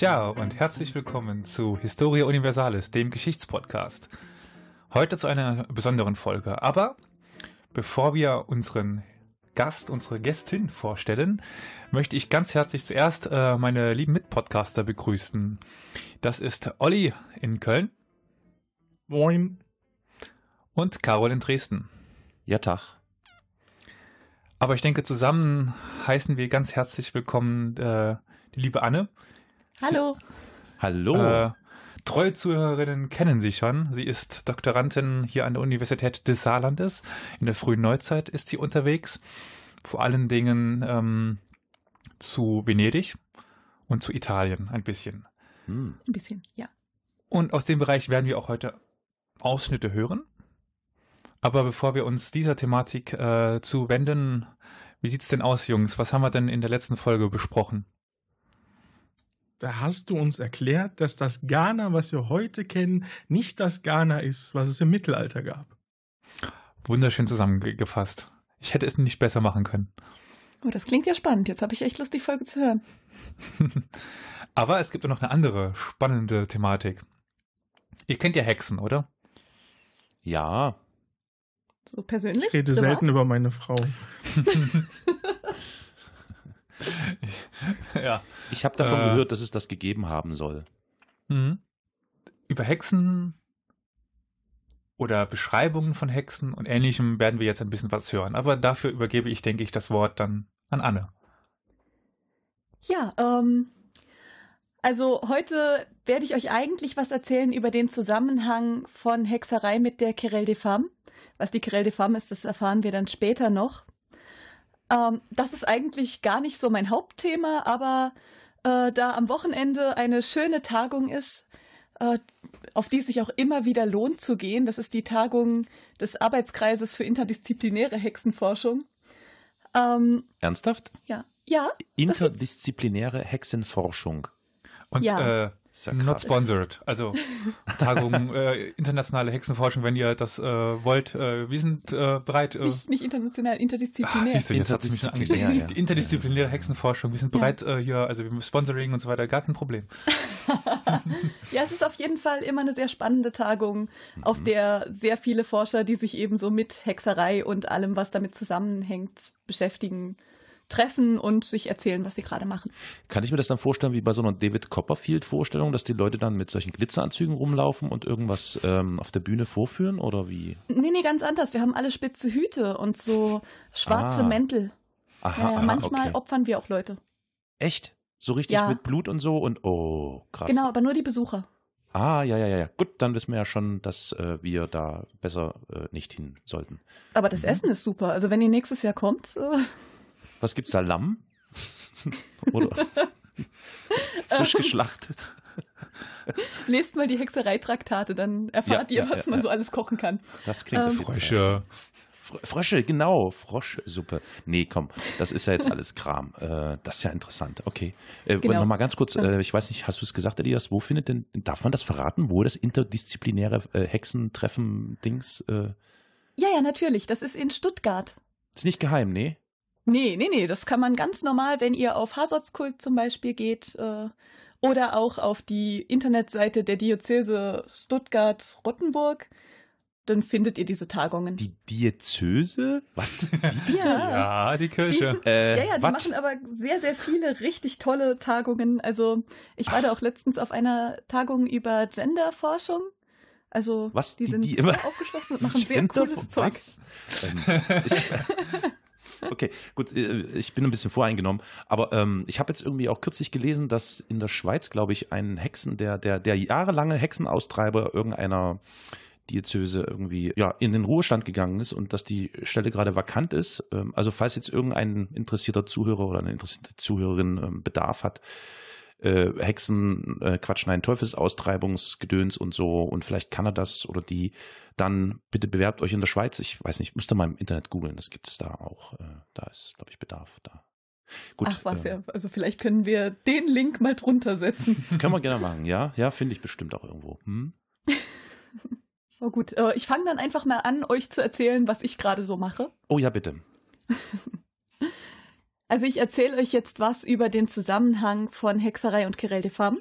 Ciao und herzlich willkommen zu Historia Universalis, dem Geschichtspodcast. Heute zu einer besonderen Folge. Aber bevor wir unseren Gast, unsere Gästin vorstellen, möchte ich ganz herzlich zuerst äh, meine lieben Mitpodcaster begrüßen. Das ist Olli in Köln. Moin. Und Carol in Dresden. Ja, Tag. Aber ich denke, zusammen heißen wir ganz herzlich willkommen äh, die liebe Anne. Hallo. Hallo. Äh, treue Zuhörerinnen kennen sie schon. Sie ist Doktorandin hier an der Universität des Saarlandes. In der frühen Neuzeit ist sie unterwegs. Vor allen Dingen ähm, zu Venedig und zu Italien ein bisschen. Hm. Ein bisschen, ja. Und aus dem Bereich werden wir auch heute Ausschnitte hören. Aber bevor wir uns dieser Thematik äh, zuwenden, wie sieht's denn aus, Jungs? Was haben wir denn in der letzten Folge besprochen? Da hast du uns erklärt, dass das Ghana, was wir heute kennen, nicht das Ghana ist, was es im Mittelalter gab. Wunderschön zusammengefasst. Ich hätte es nicht besser machen können. Oh, das klingt ja spannend. Jetzt habe ich echt Lust, die Folge zu hören. Aber es gibt noch eine andere spannende Thematik. Ihr kennt ja Hexen, oder? Ja. So persönlich? Ich rede privat? selten über meine Frau. ja. Ich habe davon äh, gehört, dass es das gegeben haben soll. Mhm. Über Hexen oder Beschreibungen von Hexen und ähnlichem werden wir jetzt ein bisschen was hören. Aber dafür übergebe ich, denke ich, das Wort dann an Anne. Ja, ähm, also heute werde ich euch eigentlich was erzählen über den Zusammenhang von Hexerei mit der Querelle des Femmes. Was die Querelle des Femmes ist, das erfahren wir dann später noch. Ähm, das ist eigentlich gar nicht so mein Hauptthema, aber äh, da am Wochenende eine schöne Tagung ist, äh, auf die es sich auch immer wieder lohnt zu gehen, das ist die Tagung des Arbeitskreises für interdisziplinäre Hexenforschung. Ähm, Ernsthaft? Ja. Ja. Interdisziplinäre Hexenforschung. Und ja. äh, ja Not sponsored. Also Tagung äh, internationale Hexenforschung, wenn ihr das äh, wollt. Äh, wir sind äh, bereit. Äh, nicht, nicht international, interdisziplinär. Ach, siehst du, jetzt hat mich schon ja, ja. Interdisziplinäre Hexenforschung. Wir sind bereit äh, hier, also wir Sponsoring und so weiter, gar kein Problem. ja, es ist auf jeden Fall immer eine sehr spannende Tagung, mhm. auf der sehr viele Forscher, die sich eben so mit Hexerei und allem, was damit zusammenhängt, beschäftigen treffen und sich erzählen, was sie gerade machen. Kann ich mir das dann vorstellen wie bei so einer David Copperfield-Vorstellung, dass die Leute dann mit solchen Glitzeranzügen rumlaufen und irgendwas ähm, auf der Bühne vorführen oder wie? Nee, nee, ganz anders. Wir haben alle spitze Hüte und so schwarze ah. Mäntel. Aha, aha, manchmal okay. opfern wir auch Leute. Echt? So richtig ja. mit Blut und so und oh, krass. Genau, aber nur die Besucher. Ah, ja, ja, ja, ja. Gut, dann wissen wir ja schon, dass äh, wir da besser äh, nicht hin sollten. Aber das mhm. Essen ist super. Also wenn ihr nächstes Jahr kommt. Äh was gibt's da? Lamm? Oder frisch geschlachtet? Lest mal die Hexereitraktate, dann erfahrt ja, ihr, ja, was ja, man so alles kochen kann. Das klingt ähm, Frösche. Frösche, genau, Froschsuppe. Nee, komm, das ist ja jetzt alles Kram. Äh, das ist ja interessant. Okay. Äh, genau. Nochmal ganz kurz, äh, ich weiß nicht, hast du es gesagt, Elias, wo findet denn, darf man das verraten, wo das interdisziplinäre äh, Hexentreffen-Dings? Äh? Ja, ja, natürlich. Das ist in Stuttgart. Ist nicht geheim, nee? Nee, nee, nee, das kann man ganz normal, wenn ihr auf Hasotskult zum Beispiel geht äh, oder auch auf die Internetseite der Diözese Stuttgart-Rottenburg, dann findet ihr diese Tagungen. Die Diözese? Was? ja. ja, die Kirche. Die, äh, ja, ja, die wat? machen aber sehr, sehr viele richtig tolle Tagungen. Also ich war Ach. da auch letztens auf einer Tagung über Genderforschung. Also was? die, die sind die sehr aufgeschlossen und machen sehr cooles Zeug. Ähm, ich, Okay, gut, äh, ich bin ein bisschen voreingenommen, aber ähm, ich habe jetzt irgendwie auch kürzlich gelesen, dass in der Schweiz, glaube ich, ein Hexen, der, der, der jahrelange Hexenaustreiber irgendeiner Diözese irgendwie ja in den Ruhestand gegangen ist und dass die Stelle gerade vakant ist. Ähm, also falls jetzt irgendein interessierter Zuhörer oder eine interessierte Zuhörerin ähm, Bedarf hat, äh, Hexen, äh, Quatsch, nein, Teufelsaustreibungsgedöns und so und vielleicht kann er das oder die, dann bitte bewerbt euch in der Schweiz. Ich weiß nicht, müsst ihr mal im Internet googeln, das gibt es da auch. Äh, da ist, glaube ich, Bedarf da. Gut, Ach was, äh, ja. Also vielleicht können wir den Link mal drunter setzen. Können wir gerne machen, ja. Ja, finde ich bestimmt auch irgendwo. Hm? oh gut, äh, ich fange dann einfach mal an, euch zu erzählen, was ich gerade so mache. Oh ja, bitte. Also ich erzähle euch jetzt was über den Zusammenhang von Hexerei und Querelle de Femme.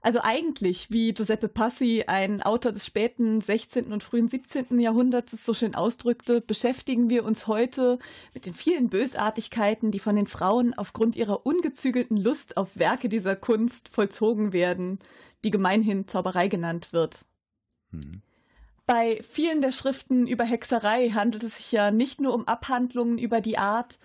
Also eigentlich, wie Giuseppe Passi, ein Autor des späten 16. und frühen 17. Jahrhunderts, es so schön ausdrückte, beschäftigen wir uns heute mit den vielen Bösartigkeiten, die von den Frauen aufgrund ihrer ungezügelten Lust auf Werke dieser Kunst vollzogen werden, die gemeinhin Zauberei genannt wird. Hm. Bei vielen der Schriften über Hexerei handelt es sich ja nicht nur um Abhandlungen über die Art,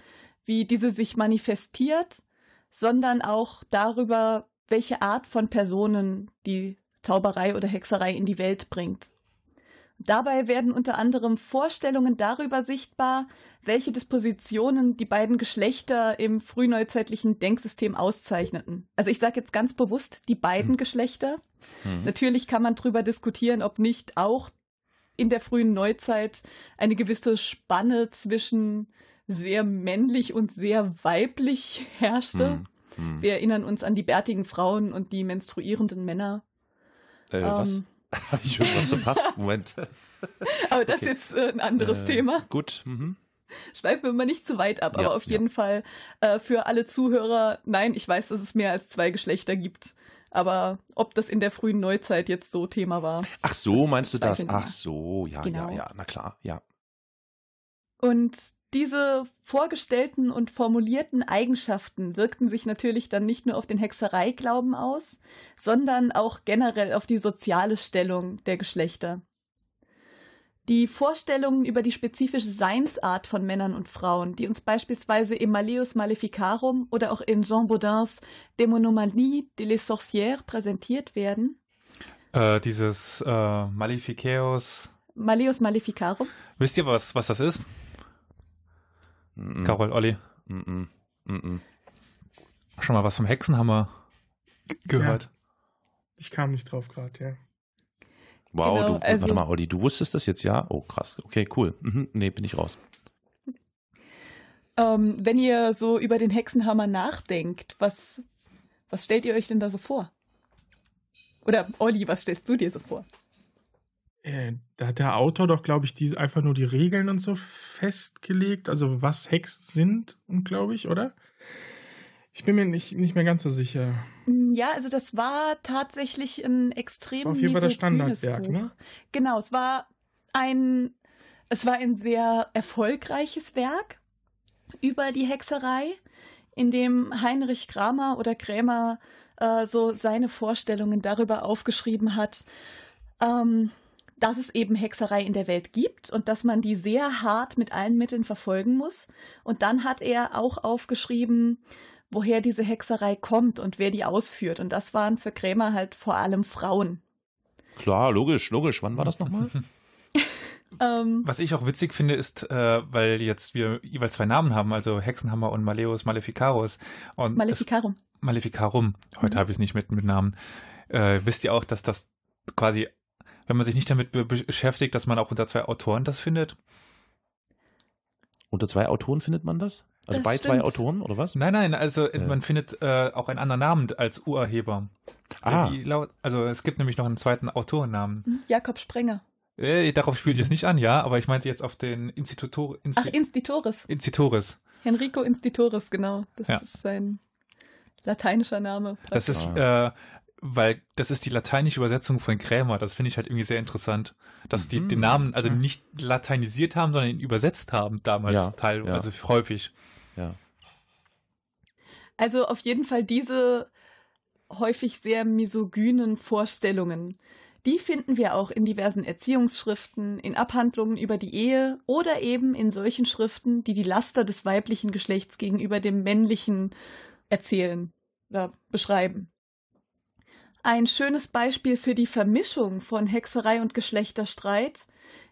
wie diese sich manifestiert, sondern auch darüber, welche Art von Personen die Zauberei oder Hexerei in die Welt bringt. Dabei werden unter anderem Vorstellungen darüber sichtbar, welche Dispositionen die beiden Geschlechter im frühneuzeitlichen Denksystem auszeichneten. Also ich sage jetzt ganz bewusst die beiden hm. Geschlechter. Hm. Natürlich kann man darüber diskutieren, ob nicht auch in der frühen Neuzeit eine gewisse Spanne zwischen sehr männlich und sehr weiblich herrschte. Hm. Hm. Wir erinnern uns an die bärtigen Frauen und die menstruierenden Männer. Äh, ähm, was? Habe ich irgendwas verpasst? Moment. aber das okay. ist jetzt äh, ein anderes äh, Thema. Gut. Mhm. Schweifen wir mal nicht zu weit ab, ja, aber auf ja. jeden Fall äh, für alle Zuhörer, nein, ich weiß, dass es mehr als zwei Geschlechter gibt. Aber ob das in der frühen Neuzeit jetzt so Thema war. Ach so, meinst du das? Ach so, ja, genau. ja, ja, na klar, ja. Und diese vorgestellten und formulierten Eigenschaften wirkten sich natürlich dann nicht nur auf den Hexereiglauben aus, sondern auch generell auf die soziale Stellung der Geschlechter. Die Vorstellungen über die spezifische Seinsart von Männern und Frauen, die uns beispielsweise im Malleus Maleficarum oder auch in Jean Baudins Dämonomanie de les Sorcières präsentiert werden. Äh, dieses äh, Maleficaeus. Malleus Maleficarum. Wisst ihr, was, was das ist? Mm -mm. Carol, Olli. Mm Schon mal was vom Hexenhammer gehört? Ja. Ich kam nicht drauf gerade, ja. Wow, genau, du, also, warte mal, Olli, du wusstest das jetzt, ja? Oh, krass. Okay, cool. Mhm, nee, bin ich raus. Ähm, wenn ihr so über den Hexenhammer nachdenkt, was, was stellt ihr euch denn da so vor? Oder Olli, was stellst du dir so vor? Äh, da hat der Autor doch, glaube ich, die, einfach nur die Regeln und so festgelegt, also was Hexen sind, glaube ich, oder? Ich bin mir nicht, nicht mehr ganz so sicher. Mm, ja, also das war tatsächlich ein extrem auf jeden Fall das Standardwerk, ne? Genau, es war ein, es war ein sehr erfolgreiches Werk über die Hexerei, in dem Heinrich Kramer oder Krämer äh, so seine Vorstellungen darüber aufgeschrieben hat. Ähm, dass es eben Hexerei in der Welt gibt und dass man die sehr hart mit allen Mitteln verfolgen muss. Und dann hat er auch aufgeschrieben, woher diese Hexerei kommt und wer die ausführt. Und das waren für Krämer halt vor allem Frauen. Klar, logisch, logisch. Wann war das nochmal? Ähm, Was ich auch witzig finde, ist, äh, weil jetzt wir jeweils zwei Namen haben, also Hexenhammer und Maleus Maleficarus. Und Maleficarum. Es, Maleficarum. Heute mhm. habe ich es nicht mit, mit Namen. Äh, wisst ihr auch, dass das quasi wenn man sich nicht damit be beschäftigt, dass man auch unter zwei Autoren das findet? Unter zwei Autoren findet man das? Also das bei stimmt. zwei Autoren oder was? Nein, nein, also äh. man findet äh, auch einen anderen Namen als Urheber. Ah. Laut, also es gibt nämlich noch einen zweiten Autorennamen. Hm, Jakob Sprenger. Äh, darauf spiele ich jetzt nicht an, ja, aber ich meinte jetzt auf den Institutor. Insti Ach, Institutoris. Institutoris. Enrico Institutoris, genau. Das ja. ist sein lateinischer Name. Praktisch. Das ist, äh, weil das ist die lateinische Übersetzung von Krämer. Das finde ich halt irgendwie sehr interessant, dass die mhm. den Namen also nicht lateinisiert haben, sondern ihn übersetzt haben damals ja, teilweise, ja. also häufig. Ja. Also auf jeden Fall diese häufig sehr misogynen Vorstellungen. Die finden wir auch in diversen Erziehungsschriften, in Abhandlungen über die Ehe oder eben in solchen Schriften, die die Laster des weiblichen Geschlechts gegenüber dem männlichen erzählen oder beschreiben. Ein schönes Beispiel für die Vermischung von Hexerei und Geschlechterstreit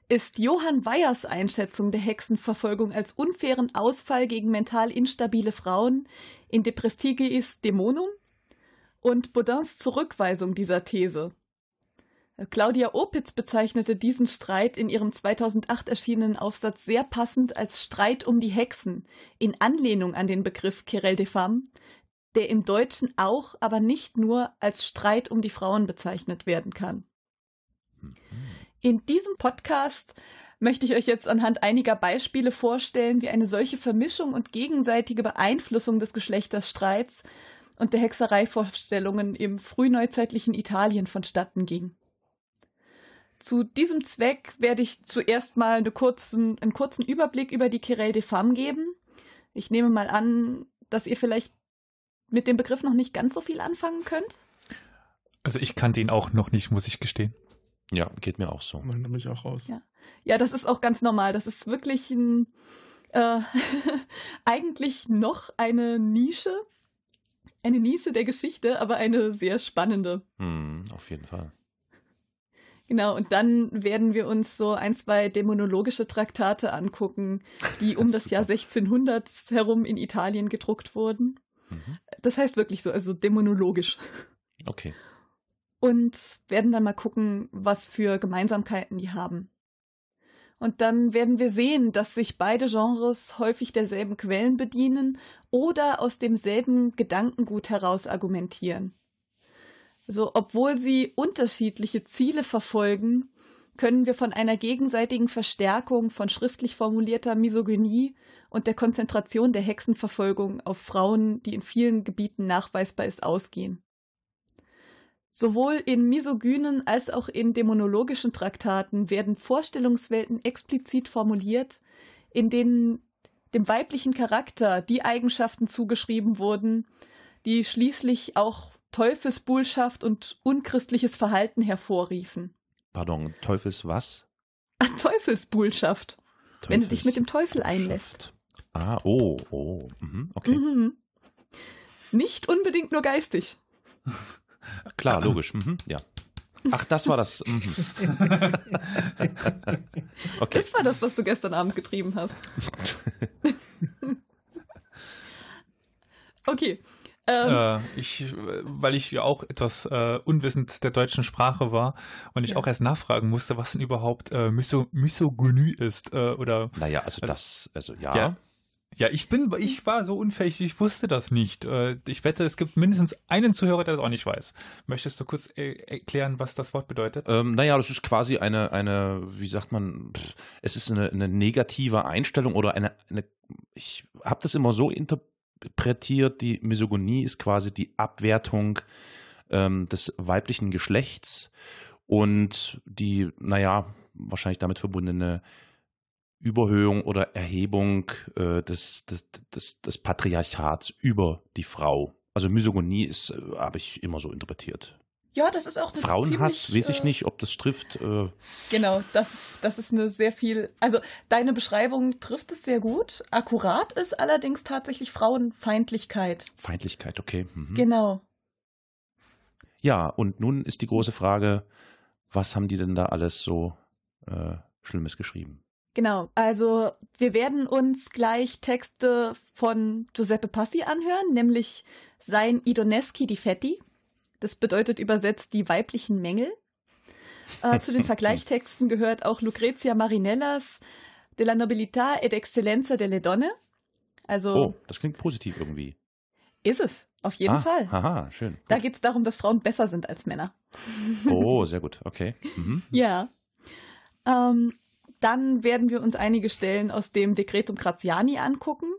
ist Johann Weyers Einschätzung der Hexenverfolgung als unfairen Ausfall gegen mental instabile Frauen in De Prestigiis Dämonum und Baudins Zurückweisung dieser These. Claudia Opitz bezeichnete diesen Streit in ihrem 2008 erschienenen Aufsatz sehr passend als Streit um die Hexen, in Anlehnung an den Begriff Querelle des Femmes, der im Deutschen auch, aber nicht nur als Streit um die Frauen bezeichnet werden kann. Mhm. In diesem Podcast möchte ich euch jetzt anhand einiger Beispiele vorstellen, wie eine solche Vermischung und gegenseitige Beeinflussung des Geschlechterstreits und der Hexereivorstellungen im frühneuzeitlichen Italien vonstatten ging. Zu diesem Zweck werde ich zuerst mal eine kurzen, einen kurzen Überblick über die Querelle des Femmes geben. Ich nehme mal an, dass ihr vielleicht mit dem Begriff noch nicht ganz so viel anfangen könnt. Also ich kannte ihn auch noch nicht, muss ich gestehen. Ja, geht mir auch so. Man nimmt mich auch raus. Ja. ja, das ist auch ganz normal. Das ist wirklich ein, äh, eigentlich noch eine Nische. Eine Nische der Geschichte, aber eine sehr spannende. Hm, auf jeden Fall. Genau, und dann werden wir uns so ein, zwei dämonologische Traktate angucken, die um das Jahr 1600 herum in Italien gedruckt wurden. Mhm. Das heißt wirklich so, also dämonologisch. Okay. Und werden dann mal gucken, was für Gemeinsamkeiten die haben. Und dann werden wir sehen, dass sich beide Genres häufig derselben Quellen bedienen oder aus demselben Gedankengut heraus argumentieren. So, obwohl sie unterschiedliche Ziele verfolgen, können wir von einer gegenseitigen Verstärkung von schriftlich formulierter Misogynie und der Konzentration der Hexenverfolgung auf Frauen, die in vielen Gebieten nachweisbar ist, ausgehen. Sowohl in misogynen als auch in dämonologischen Traktaten werden Vorstellungswelten explizit formuliert, in denen dem weiblichen Charakter die Eigenschaften zugeschrieben wurden, die schließlich auch Teufelsbullschaft und unchristliches Verhalten hervorriefen. Pardon, Teufels was? Ah, Teufelsbullschaft. Wenn du dich mit dem Teufel einlässt. Ah, oh, oh. Mhm, okay. Mhm. Nicht unbedingt nur geistig. Klar, logisch. Mhm, ja. Ach, das war das. Mhm. okay. Das war das, was du gestern Abend getrieben hast. okay. Ähm, Äh, ich, weil ich ja auch etwas äh, unwissend der deutschen Sprache war und ich Ja. auch erst nachfragen musste, was denn überhaupt äh, Miso Misogynie ist. Äh, oder Naja, also das, also ja. Ja. ja, ich bin, ich war so unfähig, ich wusste das nicht. Äh, ich wette, es gibt mindestens einen Zuhörer, der das auch nicht weiß. Möchtest du kurz äh, erklären, was das Wort bedeutet? Ähm, naja, das ist quasi eine, eine, wie sagt man, pff, es ist eine, eine negative Einstellung oder eine, eine ich habe das immer so interpretiert, die Misogynie ist quasi die Abwertung ähm, des weiblichen Geschlechts und die, naja, wahrscheinlich damit verbundene Überhöhung oder Erhebung äh, des, des, des, des Patriarchats über die Frau. Also Misogynie ist, äh, habe ich immer so interpretiert. Ja, das ist auch eine Frauenhass, ziemlich, weiß ich äh, nicht, ob das trifft. Äh, Genau, das ist, das ist eine sehr viel. Also, deine Beschreibung trifft es sehr gut. Akkurat ist allerdings tatsächlich Frauenfeindlichkeit. Feindlichkeit, okay. Mhm. Genau. Ja, und nun ist die große Frage, was haben die denn da alles so äh, Schlimmes geschrieben? Genau, also wir werden uns gleich Texte von Giuseppe Passi anhören, nämlich sein Idoneschi di Fetti. Das bedeutet übersetzt die weiblichen Mängel. Äh, zu den Vergleichtexten gehört auch Lucrezia Marinellas De la Nobilità ed Excellenza delle Donne. Also Oh, das klingt positiv irgendwie. ist es, auf jeden ah, Fall. Haha, schön. Da Gut. geht es darum, dass Frauen besser sind als Männer. Oh, sehr gut, okay. Mhm. Ja. Ähm, dann werden wir uns einige Stellen aus dem Decretum Graziani angucken.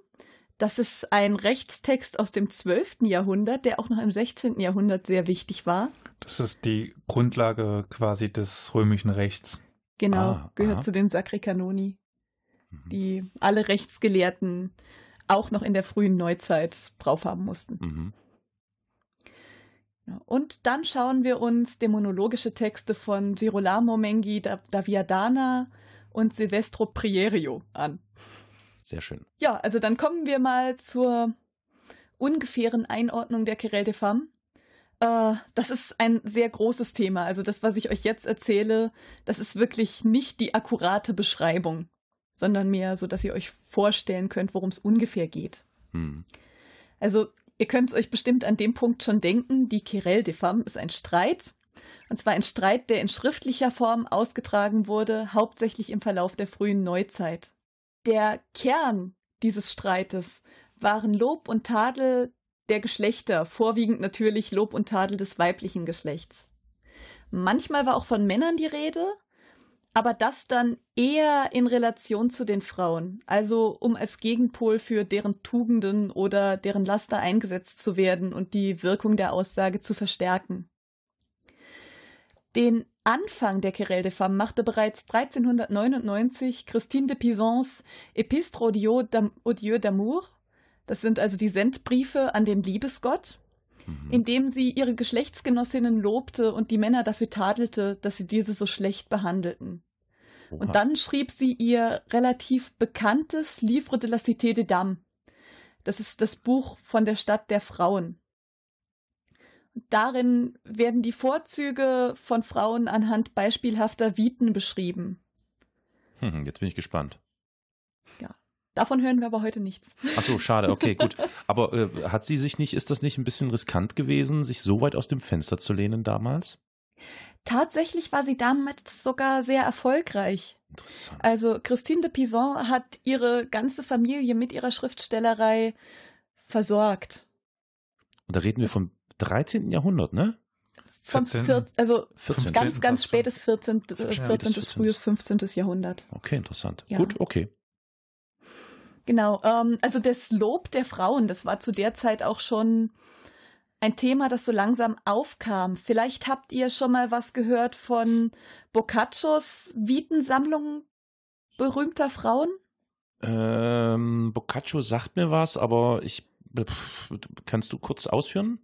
Das ist ein Rechtstext aus dem 12. Jahrhundert, der auch noch im 16. Jahrhundert sehr wichtig war. Das ist die Grundlage quasi des römischen Rechts. Genau, Ah, gehört aha. zu den Sacri Canoni, Mhm. die alle Rechtsgelehrten auch noch in der frühen Neuzeit drauf haben mussten. Mhm. Und dann schauen wir uns dämonologische Texte von Girolamo Mengi da, da Viadana und Silvestro Prierio an. Sehr schön. Ja, also dann kommen wir mal zur ungefähren Einordnung der Querelle des Femmes. Äh, das ist ein sehr großes Thema. Also das, was ich euch jetzt erzähle, das ist wirklich nicht die akkurate Beschreibung, sondern mehr so, dass ihr euch vorstellen könnt, worum es ungefähr geht. Mhm. Also ihr könnt es euch bestimmt an dem Punkt schon denken, die Querelle des Femmes ist ein Streit. Und zwar ein Streit, der in schriftlicher Form ausgetragen wurde, hauptsächlich im Verlauf der frühen Neuzeit. Der Kern dieses Streites waren Lob und Tadel der Geschlechter, vorwiegend natürlich Lob und Tadel des weiblichen Geschlechts. Manchmal war auch von Männern die Rede, aber das dann eher in Relation zu den Frauen, also um als Gegenpol für deren Tugenden oder deren Laster eingesetzt zu werden und die Wirkung der Aussage zu verstärken. Den Anfang der Querelle des Femmes machte bereits 1399 Christine de Pisans Epistre au Dieu d'amour, das sind also die Sendbriefe an den Liebesgott, mhm. indem sie ihre Geschlechtsgenossinnen lobte und die Männer dafür tadelte, dass sie diese so schlecht behandelten. Oha. Und dann schrieb sie ihr relativ bekanntes Livre de la Cité des Dames. Das ist das Buch von der Stadt der Frauen. Darin werden die Vorzüge von Frauen anhand beispielhafter Viten beschrieben. Hm, jetzt bin ich gespannt. Ja, davon hören wir aber heute nichts. Ach so, schade, okay, gut. Aber äh, hat sie sich nicht, ist das nicht ein bisschen riskant gewesen, sich so weit aus dem Fenster zu lehnen damals? Tatsächlich war sie damals sogar sehr erfolgreich. Interessant. Also Christine de Pizan hat ihre ganze Familie mit ihrer Schriftstellerei versorgt. Und da reden wir vom 13. Jahrhundert, ne? Vom 14, also 14. ganz, ganz spätes 14. 14. bis frühes 15. Jahrhundert. Okay, interessant. Ja. Gut, okay. Genau, ähm, also das Lob der Frauen, das war zu der Zeit auch schon ein Thema, das so langsam aufkam. Vielleicht habt ihr schon mal was gehört von Boccaccios Vitensammlung berühmter Frauen? Ähm, Boccaccio sagt mir was, aber ich kannst du kurz ausführen?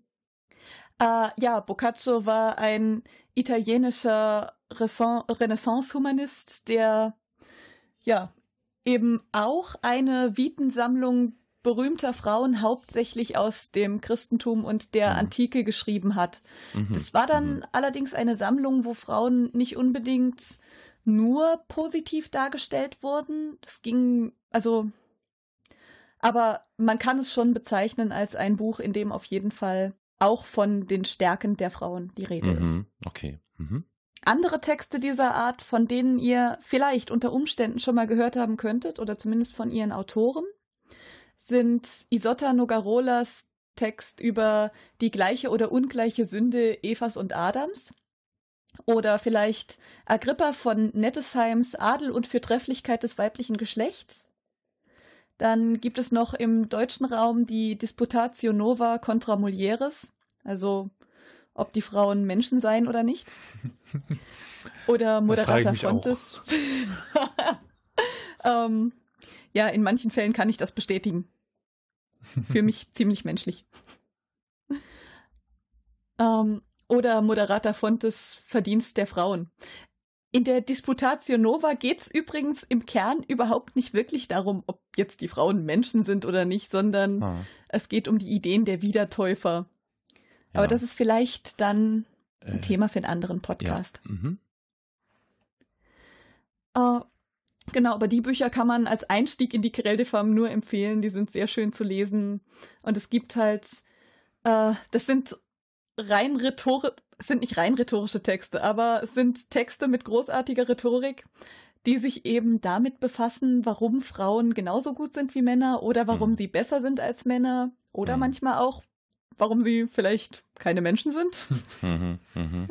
Äh, ja, Boccaccio war ein italienischer Renaissance-Humanist, der ja eben auch eine Vitensammlung berühmter Frauen hauptsächlich aus dem Christentum und der mhm. Antike geschrieben hat. Mhm. Das war dann mhm. allerdings eine Sammlung, wo Frauen nicht unbedingt nur positiv dargestellt wurden. Das ging, also, aber man kann es schon bezeichnen als ein Buch, in dem auf jeden Fall auch von den Stärken der Frauen die Rede ist. Mhm. Okay. Mhm. Andere Texte dieser Art, von denen ihr vielleicht unter Umständen schon mal gehört haben könntet, oder zumindest von ihren Autoren, sind Isotta Nogarolas Text über die gleiche oder ungleiche Sünde Evas und Adams. Oder vielleicht Agrippa von Nettesheims Adel und Fürtrefflichkeit des weiblichen Geschlechts. Dann gibt es noch im deutschen Raum die Disputatio Nova contra Mulieres, also ob die Frauen Menschen seien oder nicht. Oder Moderata Fontes. ähm, ja, in manchen Fällen kann ich das bestätigen. Für mich ziemlich menschlich. ähm, oder Moderata Fontes Verdienst der Frauen. In der Disputatio Nova geht es übrigens im Kern überhaupt nicht wirklich darum, ob jetzt die Frauen Menschen sind oder nicht, sondern ah. es geht um die Ideen der Wiedertäufer. Ja. Aber das ist vielleicht dann ein äh, Thema für einen anderen Podcast. Ja. Mhm. Uh, genau, aber die Bücher kann man als Einstieg in die Femmes nur empfehlen. Die sind sehr schön zu lesen. Und es gibt halt, uh, das sind rein rhetorisch, sind nicht rein rhetorische Texte, aber es sind Texte mit großartiger Rhetorik, die sich eben damit befassen, warum Frauen genauso gut sind wie Männer oder warum mhm. sie besser sind als Männer oder mhm. manchmal auch, warum sie vielleicht keine Menschen sind. Mhm. Mhm.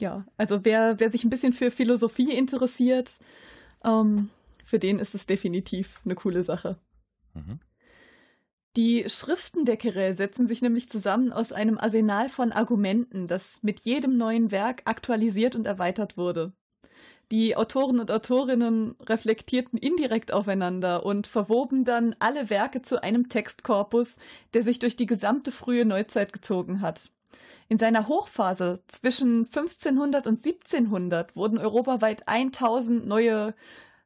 Ja, also wer, wer sich ein bisschen für Philosophie interessiert, ähm, für den ist es definitiv eine coole Sache. Mhm. Die Schriften der Querelle setzen sich nämlich zusammen aus einem Arsenal von Argumenten, das mit jedem neuen Werk aktualisiert und erweitert wurde. Die Autoren und Autorinnen reflektierten indirekt aufeinander und verwoben dann alle Werke zu einem Textkorpus, der sich durch die gesamte frühe Neuzeit gezogen hat. In seiner Hochphase zwischen 1500 und 1700 wurden europaweit 1000 neue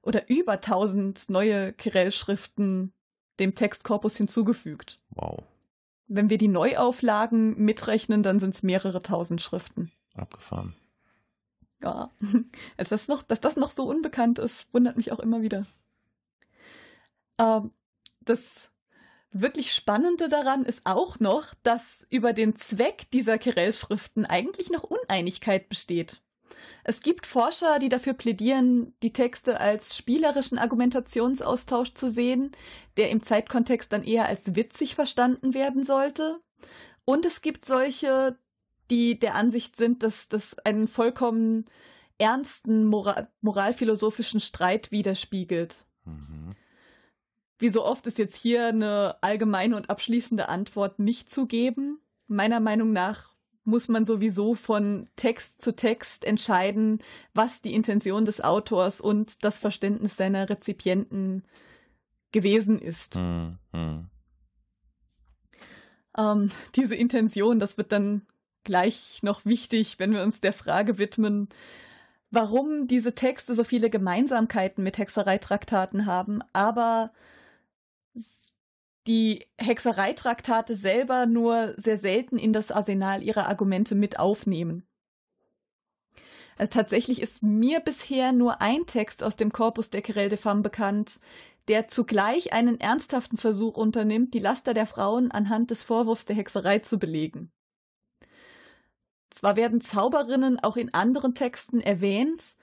oder über 1000 neue Querelle-Schriften dem Textkorpus hinzugefügt. Wow. Wenn wir die Neuauflagen mitrechnen, dann sind es mehrere tausend Schriften. Abgefahren. Ja, dass das noch, dass das noch so unbekannt ist, wundert mich auch immer wieder. Ähm, das wirklich Spannende daran ist auch noch, dass über den Zweck dieser Querelle-Schriften eigentlich noch Uneinigkeit besteht. Es gibt Forscher, die dafür plädieren, die Texte als spielerischen Argumentationsaustausch zu sehen, der im Zeitkontext dann eher als witzig verstanden werden sollte. Und es gibt solche, die der Ansicht sind, dass das ein vollkommen ernsten Moral moralphilosophischen Streit widerspiegelt. Mhm. Wie so oft ist jetzt hier eine allgemeine und abschließende Antwort nicht zu geben. Meiner Meinung nach muss man sowieso von Text zu Text entscheiden, was die Intention des Autors und das Verständnis seiner Rezipienten gewesen ist. Mhm. Ähm, diese Intention, das wird dann gleich noch wichtig, wenn wir uns der Frage widmen, warum diese Texte so viele Gemeinsamkeiten mit Hexereitraktaten haben, aber die Hexereitraktate selber nur sehr selten in das Arsenal ihrer Argumente mit aufnehmen. Also tatsächlich ist mir bisher nur ein Text aus dem Korpus der Querelle des Femmes bekannt, der zugleich einen ernsthaften Versuch unternimmt, die Laster der Frauen anhand des Vorwurfs der Hexerei zu belegen. Zwar werden Zauberinnen auch in anderen Texten erwähnt,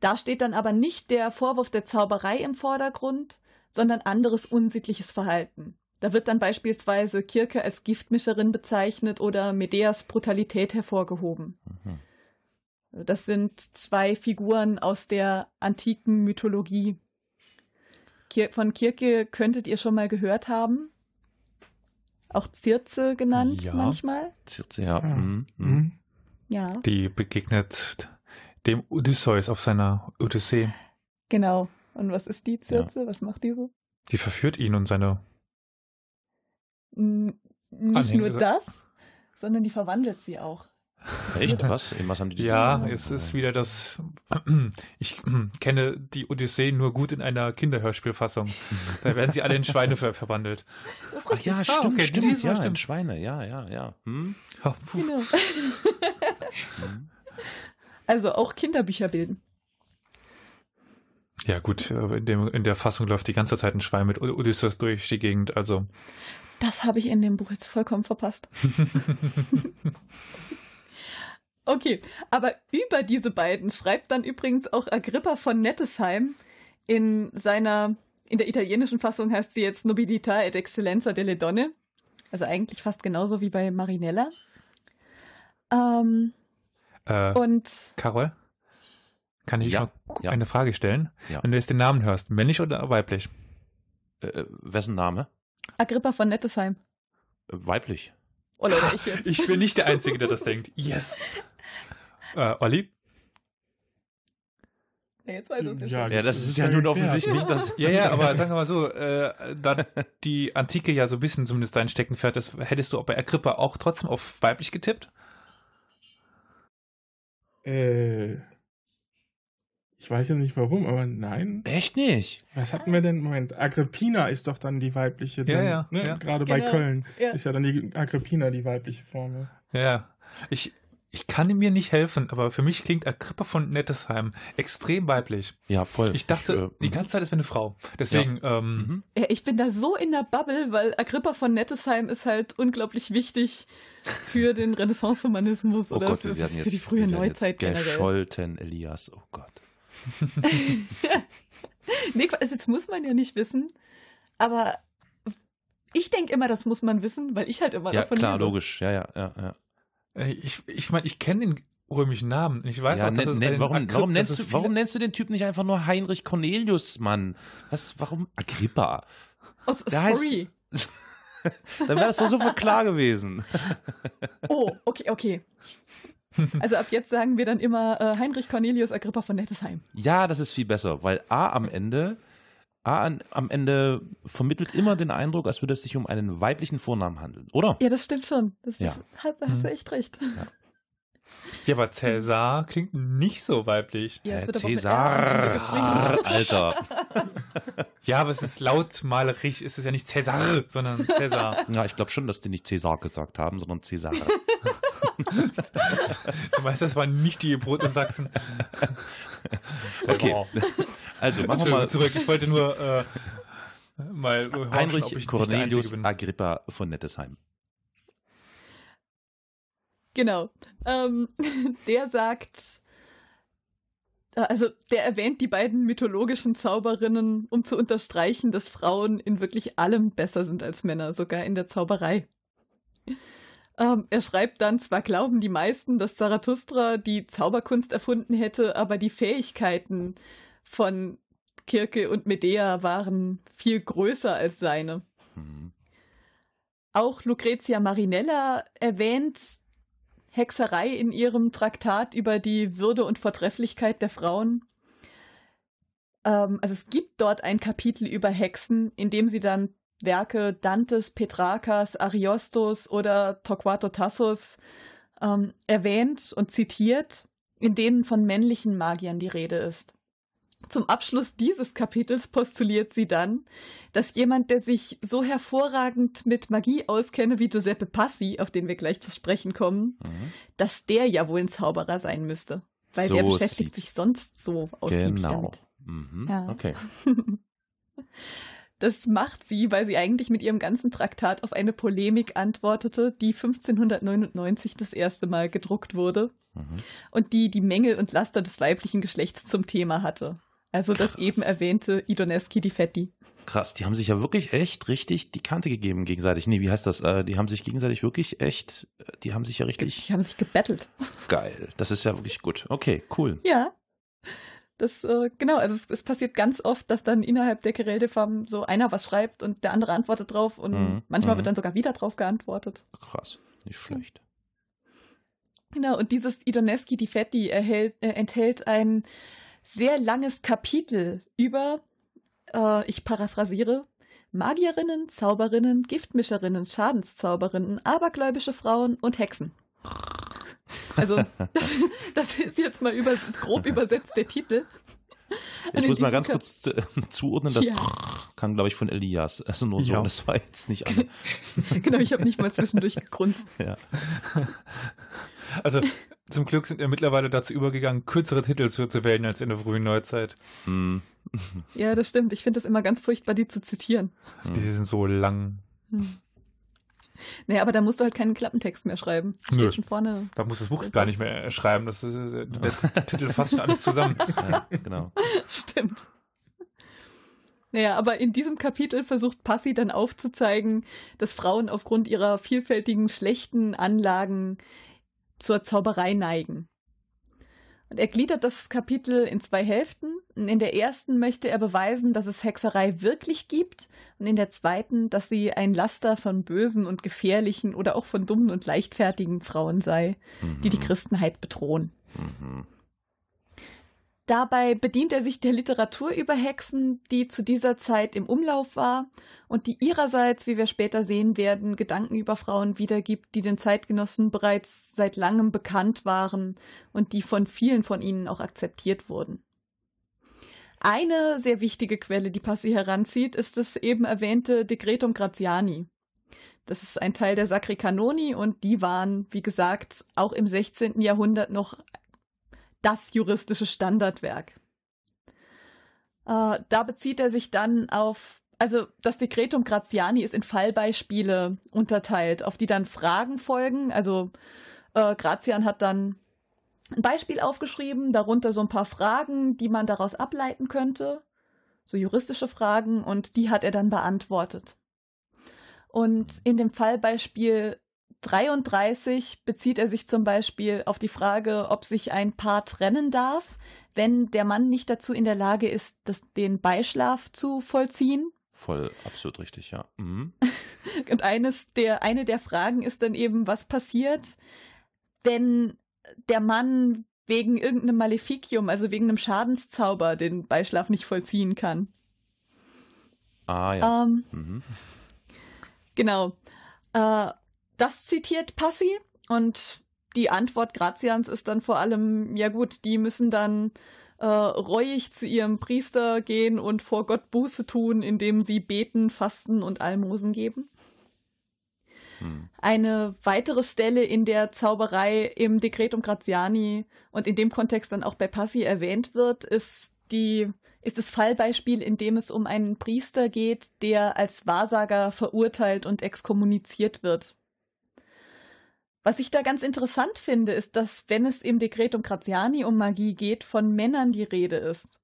da steht dann aber nicht der Vorwurf der Zauberei im Vordergrund, sondern anderes unsittliches Verhalten. Da wird dann beispielsweise Kirke als Giftmischerin bezeichnet oder Medeas Brutalität hervorgehoben. Mhm. Das sind zwei Figuren aus der antiken Mythologie. Von Kirke könntet ihr schon mal gehört haben. Auch Circe genannt Ja. manchmal. Circe, ja. Mhm. Mhm. Mhm. Ja, Die begegnet dem Odysseus auf seiner Odyssee. genau. Und was ist die Circe? Was macht die so? Die verführt ihn und seine. N nicht Anhänger. nur das, sondern die verwandelt sie auch. Echt? Was? In was haben die die Ja, es ist wieder das. Ich kenne die Odyssee nur gut in einer Kinderhörspielfassung. Da werden sie alle in Schweine ver verwandelt. Ach ja, stimmt, okay, stimmt, ja, in stimmt. Schweine, ja, ja, ja. Hm? Oh. Genau. Hm. Also auch Kinderbücher bilden. Ja, gut, in, dem, in der Fassung läuft die ganze Zeit ein Schwein mit Odysseus durch die Gegend, also. Das habe ich in dem Buch jetzt vollkommen verpasst. Okay, aber über diese beiden schreibt dann übrigens auch Agrippa von Nettesheim in seiner, in der italienischen Fassung heißt sie jetzt Nobilità ed Excellenza delle Donne. Also eigentlich fast genauso wie bei Marinella. Ähm, Äh, und Carol, kann ich Ja, mal ja. eine Frage stellen? Ja. Wenn du jetzt den Namen hörst, männlich oder weiblich? Äh, äh, wessen Name? Agrippa von Nettesheim. Äh, weiblich. Oh Leute, ich jetzt. Ich bin nicht der Einzige, der das denkt. Yes. Äh, Olli? Nee, jetzt weiß ich es nicht. Ja, Ja, das Das ist, ist ja nun offensichtlich, dass. Ja, ja, aber sagen wir mal so, äh, da die Antike ja so ein bisschen zumindest dein Steckenpferd ist, hättest du auch bei Agrippa auch trotzdem auf weiblich getippt? Äh, ich weiß ja nicht warum, aber nein. Echt nicht? Was hatten wir denn? Moment, Agrippina ist doch dann die weibliche. Ja, dann, ja, Ne? ja. Gerade bei Genau. Köln Ja. ist ja dann die Agrippina die weibliche Form. ja. Ja. Ich, ich kann mir nicht helfen, aber für mich klingt Agrippa von Nettesheim extrem weiblich. Ja, voll. Ich dachte äh, die ganze Zeit, es wäre eine Frau. Deswegen, ähm, Mhm. Ja, ich bin da so in der Bubble, weil Agrippa von Nettesheim ist halt unglaublich wichtig für den Renaissance-Humanismus Oh oder Gott, für, wir werden für jetzt, die frühe wir werden Neuzeit jetzt generell. gescholten, Elias. Oh Gott. Nee, also das muss man ja nicht wissen, aber ich denke immer, das muss man wissen, weil ich halt immer Ja, davon klar, lese. logisch. Ja, ja, ja. ja. ich ich, mein, ich kenne den römischen Namen. Ich weiß ja, auch, dass es nenn- warum, Agripp- warum, nennst du, warum nennst du den Typ nicht einfach nur Heinrich Cornelius, Mann? Was, warum Agrippa? Oh, Der heißt- sorry. Dann wäre das doch sofort klar gewesen. Oh, okay, okay. Also ab jetzt sagen wir dann immer äh, Heinrich Cornelius Agrippa von Nettesheim. Ja, das ist viel besser, weil A am Ende, A an, am Ende vermittelt immer den Eindruck, als würde es sich um einen weiblichen Vornamen handeln, oder? Ja, das stimmt schon. Das Ja. ist, hast, da hast Hm. du echt recht. Ja, aber Cäsar klingt nicht so weiblich. Ja, Äh, Cäsar. Alter. Ja, aber es ist lautmalerisch, es ist ja nicht Cäsar, sondern Cäsar. Ja, ich glaube schon, dass die nicht Cäsar gesagt haben, sondern Cäsar. Du weißt, das waren nicht die Proto-Sachsen. Okay. Oh. Also machen wir mal zurück. Ich wollte nur äh, mal horchen, ob ich Heinrich nicht der Cornelius. Agrippa von Nettesheim. Genau. Ähm, der sagt, äh, also der erwähnt die beiden mythologischen Zauberinnen, um zu unterstreichen, dass Frauen in wirklich allem besser sind als Männer, sogar in der Zauberei. Ähm, er schreibt dann, zwar glauben die meisten, dass Zarathustra die Zauberkunst erfunden hätte, aber die Fähigkeiten von Kirke und Medea waren viel größer als seine. Mhm. Auch Lucrezia Marinella erwähnt Hexerei in ihrem Traktat über die Würde und Vortrefflichkeit der Frauen. Ähm, also es gibt dort ein Kapitel über Hexen, in dem sie dann Werke Dantes, Petrarcas, Ariostos oder Torquato Tassos ähm, erwähnt und zitiert, in denen von männlichen Magiern die Rede ist. Zum Abschluss dieses Kapitels postuliert sie dann, dass jemand, der sich so hervorragend mit Magie auskenne wie Giuseppe Passi, auf den wir gleich zu sprechen kommen, mhm. dass der ja wohl ein Zauberer sein müsste. Weil so der beschäftigt sich sonst so ausgiebig genau. damit. Mhm. Ja. Okay. Das macht sie, weil sie eigentlich mit ihrem ganzen Traktat auf eine Polemik antwortete, die 1599 das erste Mal gedruckt wurde mhm. und die die Mängel und Laster des weiblichen Geschlechts zum Thema hatte. Also das Krass. eben erwähnte Idoneschi di Fetti. Krass, die haben sich ja wirklich echt richtig die Kante gegeben gegenseitig. Nee, wie heißt das? Äh, die haben sich gegenseitig wirklich echt, äh, die haben sich ja richtig. Die haben sich gebettelt. Geil, das ist ja wirklich gut. Okay, cool. Ja. Das, äh, genau, also es, es, passiert ganz oft, dass dann innerhalb der Querelde-Farm so einer was schreibt und der andere antwortet drauf und mhm. manchmal mhm. wird dann sogar wieder drauf geantwortet. Krass, nicht schlecht. Genau, und dieses Idoneschi di Fetti erhält, äh, enthält ein sehr langes Kapitel über, äh, ich paraphrasiere, Magierinnen, Zauberinnen, Giftmischerinnen, Schadenszauberinnen, abergläubische Frauen und Hexen. Also, das, das ist jetzt mal über, grob übersetzt der Titel. Ich muss mal ganz kurz äh, zuordnen, das ja. kam, glaube ich, von Elias. Also nur so, ja. das war jetzt nicht alle. genau, ich habe nicht mal zwischendurch gegrunzt. Ja. Also zum Glück sind wir mittlerweile dazu übergegangen, kürzere Titel zu, zu wählen als in der frühen Neuzeit. Hm. Ja, das stimmt. Ich finde es immer ganz furchtbar, die zu zitieren. Die sind so lang. Hm. Naja, aber da musst du halt keinen Klappentext mehr schreiben. Steht Nö. schon vorne. Da muss das Buch gar nicht mehr schreiben. Das ist, der Titel fasst schon alles zusammen. Ja, genau. Stimmt. Naja, aber in diesem Kapitel versucht Passi dann aufzuzeigen, dass Frauen aufgrund ihrer vielfältigen schlechten Anlagen zur Zauberei neigen. Und er gliedert das Kapitel in zwei Hälften. In der ersten möchte er beweisen, dass es Hexerei wirklich gibt. Und in der zweiten, dass sie ein Laster von bösen und gefährlichen oder auch von dummen und leichtfertigen Frauen sei, mhm. die die mhm. Christenheit bedrohen. Mhm. Dabei bedient er sich der Literatur über Hexen, die zu dieser Zeit im Umlauf war und die ihrerseits, wie wir später sehen werden, Gedanken über Frauen wiedergibt, die den Zeitgenossen bereits seit langem bekannt waren und die von vielen von ihnen auch akzeptiert wurden. Eine sehr wichtige Quelle, die Passi heranzieht, ist das eben erwähnte Decretum Graziani. Das ist ein Teil der Sacri Canoni und die waren, wie gesagt, auch im 16. Jahrhundert noch das juristische Standardwerk. Äh, da bezieht er sich dann auf, also das Dekretum Graziani ist in Fallbeispiele unterteilt, auf die dann Fragen folgen. Also äh, Grazian hat dann ein Beispiel aufgeschrieben, darunter so ein paar Fragen, die man daraus ableiten könnte, so juristische Fragen, und die hat er dann beantwortet. Und in dem Fallbeispiel 33 bezieht er sich zum Beispiel auf die Frage, ob sich ein Paar trennen darf, wenn der Mann nicht dazu in der Lage ist, das, den Beischlaf zu vollziehen. Voll absolut richtig, ja. Mhm. Und eines der, eine der Fragen ist dann eben, was passiert, wenn der Mann wegen irgendeinem Maleficium, also wegen einem Schadenszauber, den Beischlaf nicht vollziehen kann. Ah ja. Ähm, mhm. Genau. Äh, das zitiert Passi und die Antwort Grazians ist dann vor allem, ja gut, die müssen dann äh, reuig zu ihrem Priester gehen und vor Gott Buße tun, indem sie beten, fasten und Almosen geben. Hm. Eine weitere Stelle in der Zauberei im Decretum Graziani und in dem Kontext dann auch bei Passi erwähnt wird, ist die ist das Fallbeispiel, in dem es um einen Priester geht, der als Wahrsager verurteilt und exkommuniziert wird. Was ich da ganz interessant finde, ist, dass wenn es im Dekretum Graziani um Magie geht, von Männern die Rede ist.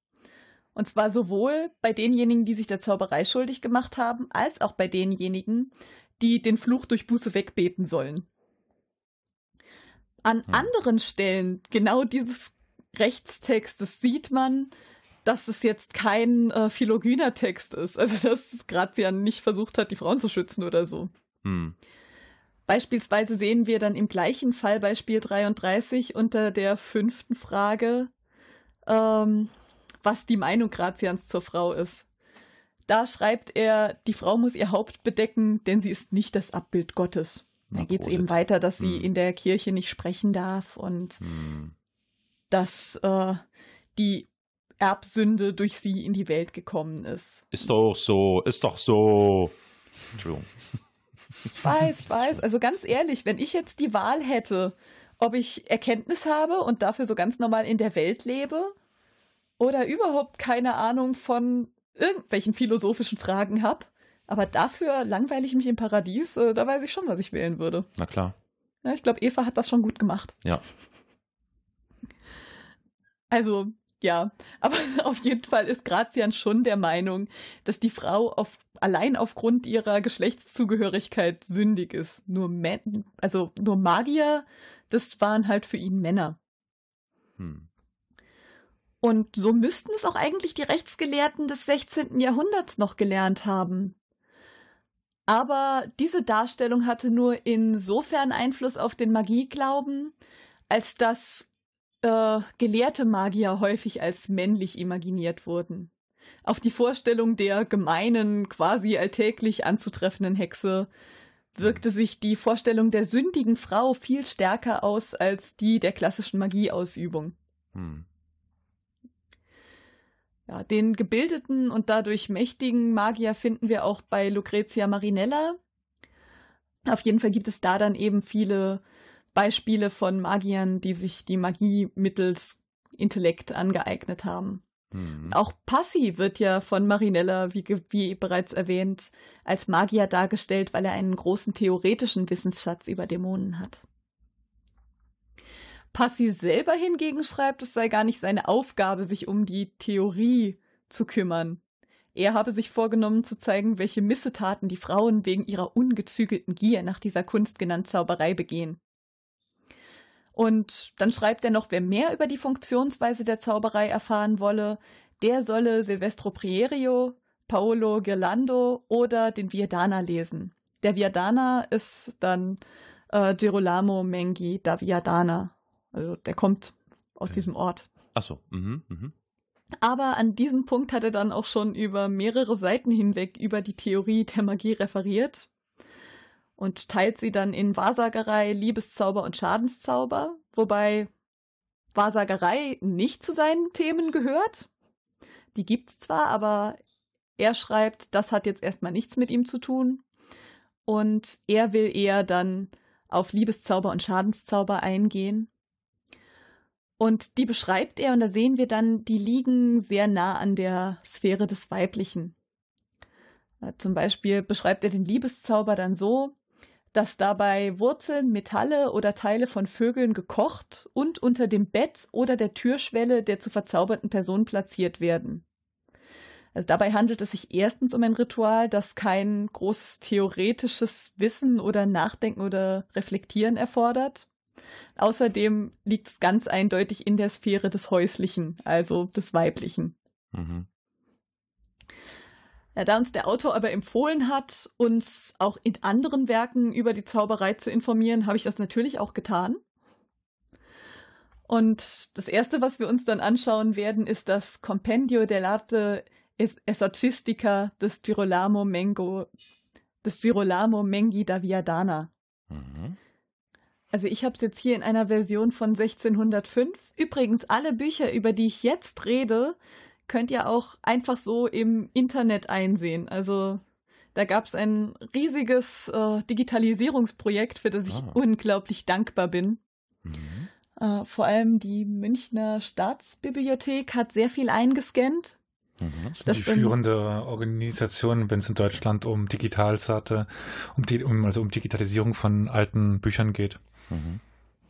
Und zwar sowohl bei denjenigen, die sich der Zauberei schuldig gemacht haben, als auch bei denjenigen, die den Fluch durch Buße wegbeten sollen. an hm. anderen Stellen genau dieses Rechtstextes sieht man, dass es jetzt kein äh, Philogyner-Text ist. Also dass Grazian nicht versucht hat, die Frauen zu schützen oder so. Hm. Beispielsweise sehen wir dann im gleichen Fallbeispiel 33 unter der fünften Frage, ähm, was die Meinung Grazians zur Frau ist. Da schreibt er, die Frau muss ihr Haupt bedecken, denn sie ist nicht das Abbild Gottes. Da geht es eben weiter, dass sie hm. in der Kirche nicht sprechen darf und hm. dass äh, die Erbsünde durch sie in die Welt gekommen ist. Ist doch so, ist doch so. Entschuldigung. Ich weiß, ich weiß. Also ganz ehrlich, wenn ich jetzt die Wahl hätte, ob ich Erkenntnis habe und dafür so ganz normal in der Welt lebe oder überhaupt keine Ahnung von irgendwelchen philosophischen Fragen habe, aber dafür langweile ich mich im Paradies, äh, da weiß ich schon, was ich wählen würde. Na klar. Ja, ich glaube, Eva hat das schon gut gemacht. Ja. Also, ja, aber auf jeden Fall ist Grazian schon der Meinung, dass die Frau auf, allein aufgrund ihrer Geschlechtszugehörigkeit sündig ist. Nur Men also nur Magier, das waren halt für ihn Männer. Hm. Und so müssten es auch eigentlich die Rechtsgelehrten des 16. Jahrhunderts noch gelernt haben. Aber diese Darstellung hatte nur insofern Einfluss auf den Magieglauben, als dass äh, gelehrte Magier häufig als männlich imaginiert wurden. Auf die Vorstellung der gemeinen, quasi alltäglich anzutreffenden Hexe wirkte sich die Vorstellung der sündigen Frau viel stärker aus als die der klassischen Magieausübung. Hm. Ja, den gebildeten und dadurch mächtigen Magier finden wir auch bei Lucrezia Marinella. Auf jeden Fall gibt es da dann eben viele Beispiele von Magiern, die sich die Magie mittels Intellekt angeeignet haben. Mhm. Auch Passi wird ja von Marinella, wie, wie bereits erwähnt, als Magier dargestellt, weil er einen großen theoretischen Wissensschatz über Dämonen hat. Passi selber hingegen schreibt, es sei gar nicht seine Aufgabe, sich um die Theorie zu kümmern. Er habe sich vorgenommen zu zeigen, welche Missetaten die Frauen wegen ihrer ungezügelten Gier nach dieser Kunst genannt Zauberei begehen. Und dann schreibt er noch, wer mehr über die Funktionsweise der Zauberei erfahren wolle, der solle Silvestro Prierio, Paolo Girlando oder den Viadana lesen. Der Viadana ist dann äh, Girolamo Mengi da Viadana. Also der kommt aus ja. diesem Ort. Ach so. Mhm, mhm. Aber an diesem Punkt hat er dann auch schon über mehrere Seiten hinweg über die Theorie der Magie referiert und teilt sie dann in Wahrsagerei, Liebeszauber und Schadenszauber, wobei Wahrsagerei nicht zu seinen Themen gehört. Die gibt's zwar, aber er schreibt, das hat jetzt erstmal nichts mit ihm zu tun. Und er will eher dann auf Liebeszauber und Schadenszauber eingehen. Und die beschreibt er und da sehen wir dann, die liegen sehr nah an der Sphäre des Weiblichen. Äh, zum Beispiel beschreibt er den Liebeszauber dann so, dass dabei Wurzeln, Metalle oder Teile von Vögeln gekocht und unter dem Bett oder der Türschwelle der zu verzauberten Person platziert werden. Also dabei handelt es sich erstens um ein Ritual, das kein großes theoretisches Wissen oder Nachdenken oder Reflektieren erfordert. Außerdem liegt es ganz eindeutig in der Sphäre des Häuslichen, also des Weiblichen. Mhm. Ja, da uns der Autor aber empfohlen hat, uns auch in anderen Werken über die Zauberei zu informieren, habe ich das natürlich auch getan. Und das erste, was wir uns dann anschauen werden, ist das Compendio dell'arte esorcistica des Girolamo Mengo, des Girolamo Mengi da Viadana. Mhm. Also ich habe es jetzt hier in einer Version von 1605. Übrigens, alle Bücher, über die ich jetzt rede, könnt ihr auch einfach so im Internet einsehen. Also da gab es ein riesiges äh, Digitalisierungsprojekt, für das ich ah. unglaublich dankbar bin. Mhm. Äh, vor allem die Münchner Staatsbibliothek hat sehr viel eingescannt. Mhm. Das, das die führende Organisation, wenn es in Deutschland um Digitalsate, um, die, um, also um Digitalisierung von alten Büchern geht. Mhm.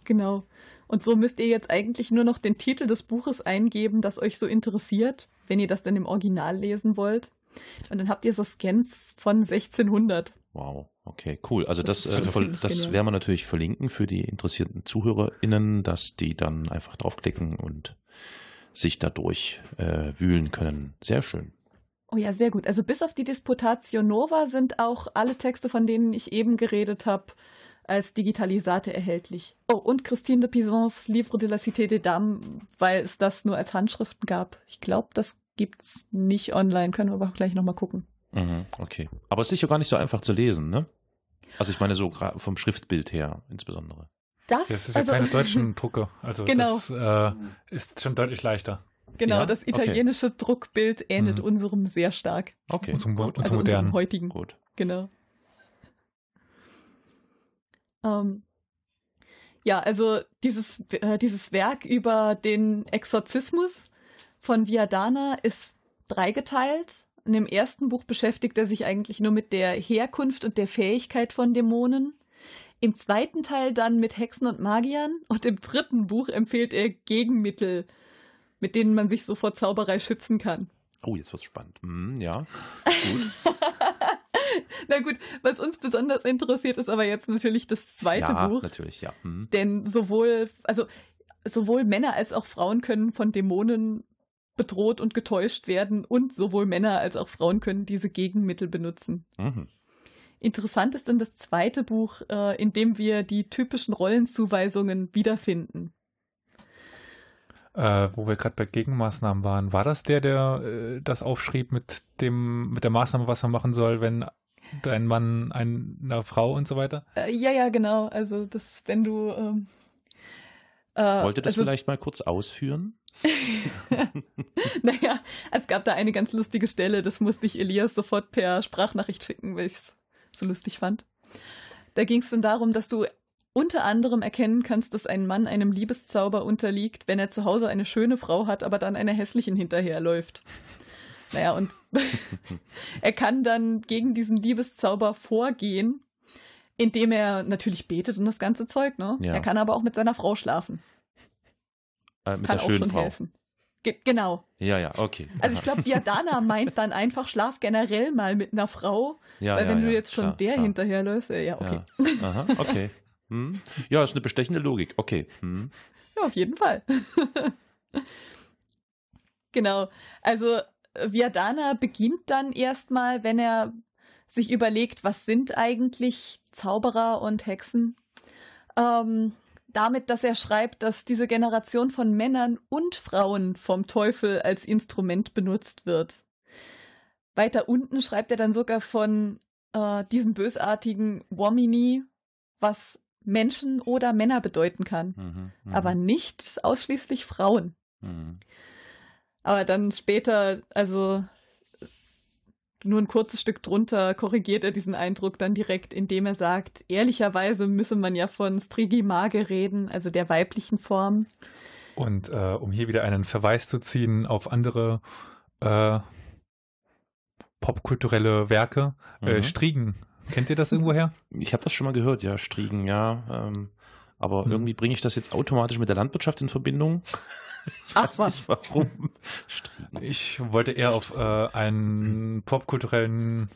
Genau. Und so müsst ihr jetzt eigentlich nur noch den Titel des Buches eingeben, das euch so interessiert, wenn ihr das dann im Original lesen wollt. Und dann habt ihr so Scans von 1600. Wow. Okay, cool. Also das, Das äh, voll, das genial. werden wir natürlich verlinken für die interessierten ZuhörerInnen, dass die dann einfach draufklicken und sich dadurch äh, wühlen können. Sehr schön. Oh ja, sehr gut. Also bis auf die Disputatio Nova sind auch alle Texte, von denen ich eben geredet habe, als Digitalisate erhältlich. Oh, und Christine de Pisons Livre de la Cité des Dames, weil es das nur als Handschriften gab. Ich glaube, das gibt's nicht online. Können wir aber auch gleich nochmal gucken. Mhm, okay. Aber es ist sicher gar nicht so einfach zu lesen, ne? Also ich meine so vom Schriftbild her insbesondere. Das, Das ist ja also, keine deutschen Drucke. Also Genau. das äh, ist schon deutlich leichter. Genau, Ja? das Okay. italienische Druckbild ähnelt Mhm. unserem sehr stark. Okay. Unserem, unserem Also modernen. unserem heutigen. gut. Genau. Ähm, ja, also dieses, äh, dieses Werk über den Exorzismus von Viadana ist dreigeteilt. In dem ersten Buch beschäftigt er sich eigentlich nur mit der Herkunft und der Fähigkeit von Dämonen. Im zweiten Teil dann mit Hexen und Magiern. Und im dritten Buch empfiehlt er Gegenmittel, mit denen man sich so vor Zauberei schützen kann. Oh, jetzt wird's spannend. Mhm, ja. Gut. Na gut, was uns besonders interessiert, ist aber jetzt natürlich das zweite ja, Buch. natürlich, ja. Mhm. Denn sowohl, also sowohl Männer als auch Frauen können von Dämonen bedroht und getäuscht werden und sowohl Männer als auch Frauen können diese Gegenmittel benutzen. Mhm. Interessant ist dann das zweite Buch, äh, in dem wir die typischen Rollenzuweisungen wiederfinden. Äh, wo wir gerade bei Gegenmaßnahmen waren. War das der, der äh, das aufschrieb mit dem mit der Maßnahme, was man machen soll, wenn dein Mann ein- einer Frau und so weiter? Äh, ja, ja, genau. Also das, wenn du ähm, äh, Wollt ihr das also, vielleicht mal kurz ausführen? Naja, es gab da eine ganz lustige Stelle, das musste ich Elias sofort per Sprachnachricht schicken, weil ich es so lustig fand. Da ging es dann darum, dass du unter anderem erkennen kannst, dass ein Mann einem Liebeszauber unterliegt, wenn er zu Hause eine schöne Frau hat, aber dann einer hässlichen hinterherläuft. Naja, und er kann dann gegen diesen Liebeszauber vorgehen, indem er natürlich betet und das ganze Zeug, ne? Ja. Er kann aber auch mit seiner Frau schlafen. Äh, Das mit kann der auch schönen schon Frau. helfen. Ge genau. Ja, ja, okay. Also ich glaube, Viadana meint dann einfach, schlaf generell mal mit einer Frau, ja, weil ja, wenn du jetzt schon klar, der klar. hinterherläufst, äh, ja, okay. Ja. Aha, okay. Hm. Ja, ist eine bestechende Logik. Okay. Hm. Ja, auf jeden Fall. genau. Also Viadana beginnt dann erstmal, wenn er sich überlegt, was sind eigentlich Zauberer und Hexen, ähm, damit, dass er schreibt, dass diese Generation von Männern und Frauen vom Teufel als Instrument benutzt wird. Weiter unten schreibt er dann sogar von äh, diesen bösartigen Womini, was Menschen oder Männer bedeuten kann Mhm, mhm, aber nicht ausschließlich Frauen. mhm. Aber dann später, also nur ein kurzes Stück drunter, korrigiert er diesen Eindruck dann direkt, indem er sagt, ehrlicherweise müsse man ja von Strigimage reden, also der weiblichen Form. Und äh, um hier wieder einen Verweis zu ziehen auf andere äh, popkulturelle Werke, äh, Mhm. Striegen. Kennt ihr das irgendwoher? Ich habe das schon mal gehört, ja, Striegen, ja. Ähm, aber Hm. irgendwie bringe ich das jetzt automatisch mit der Landwirtschaft in Verbindung. Ich Ach weiß was. nicht warum. Striegen. Ich wollte eher auf äh, einen popkulturellen,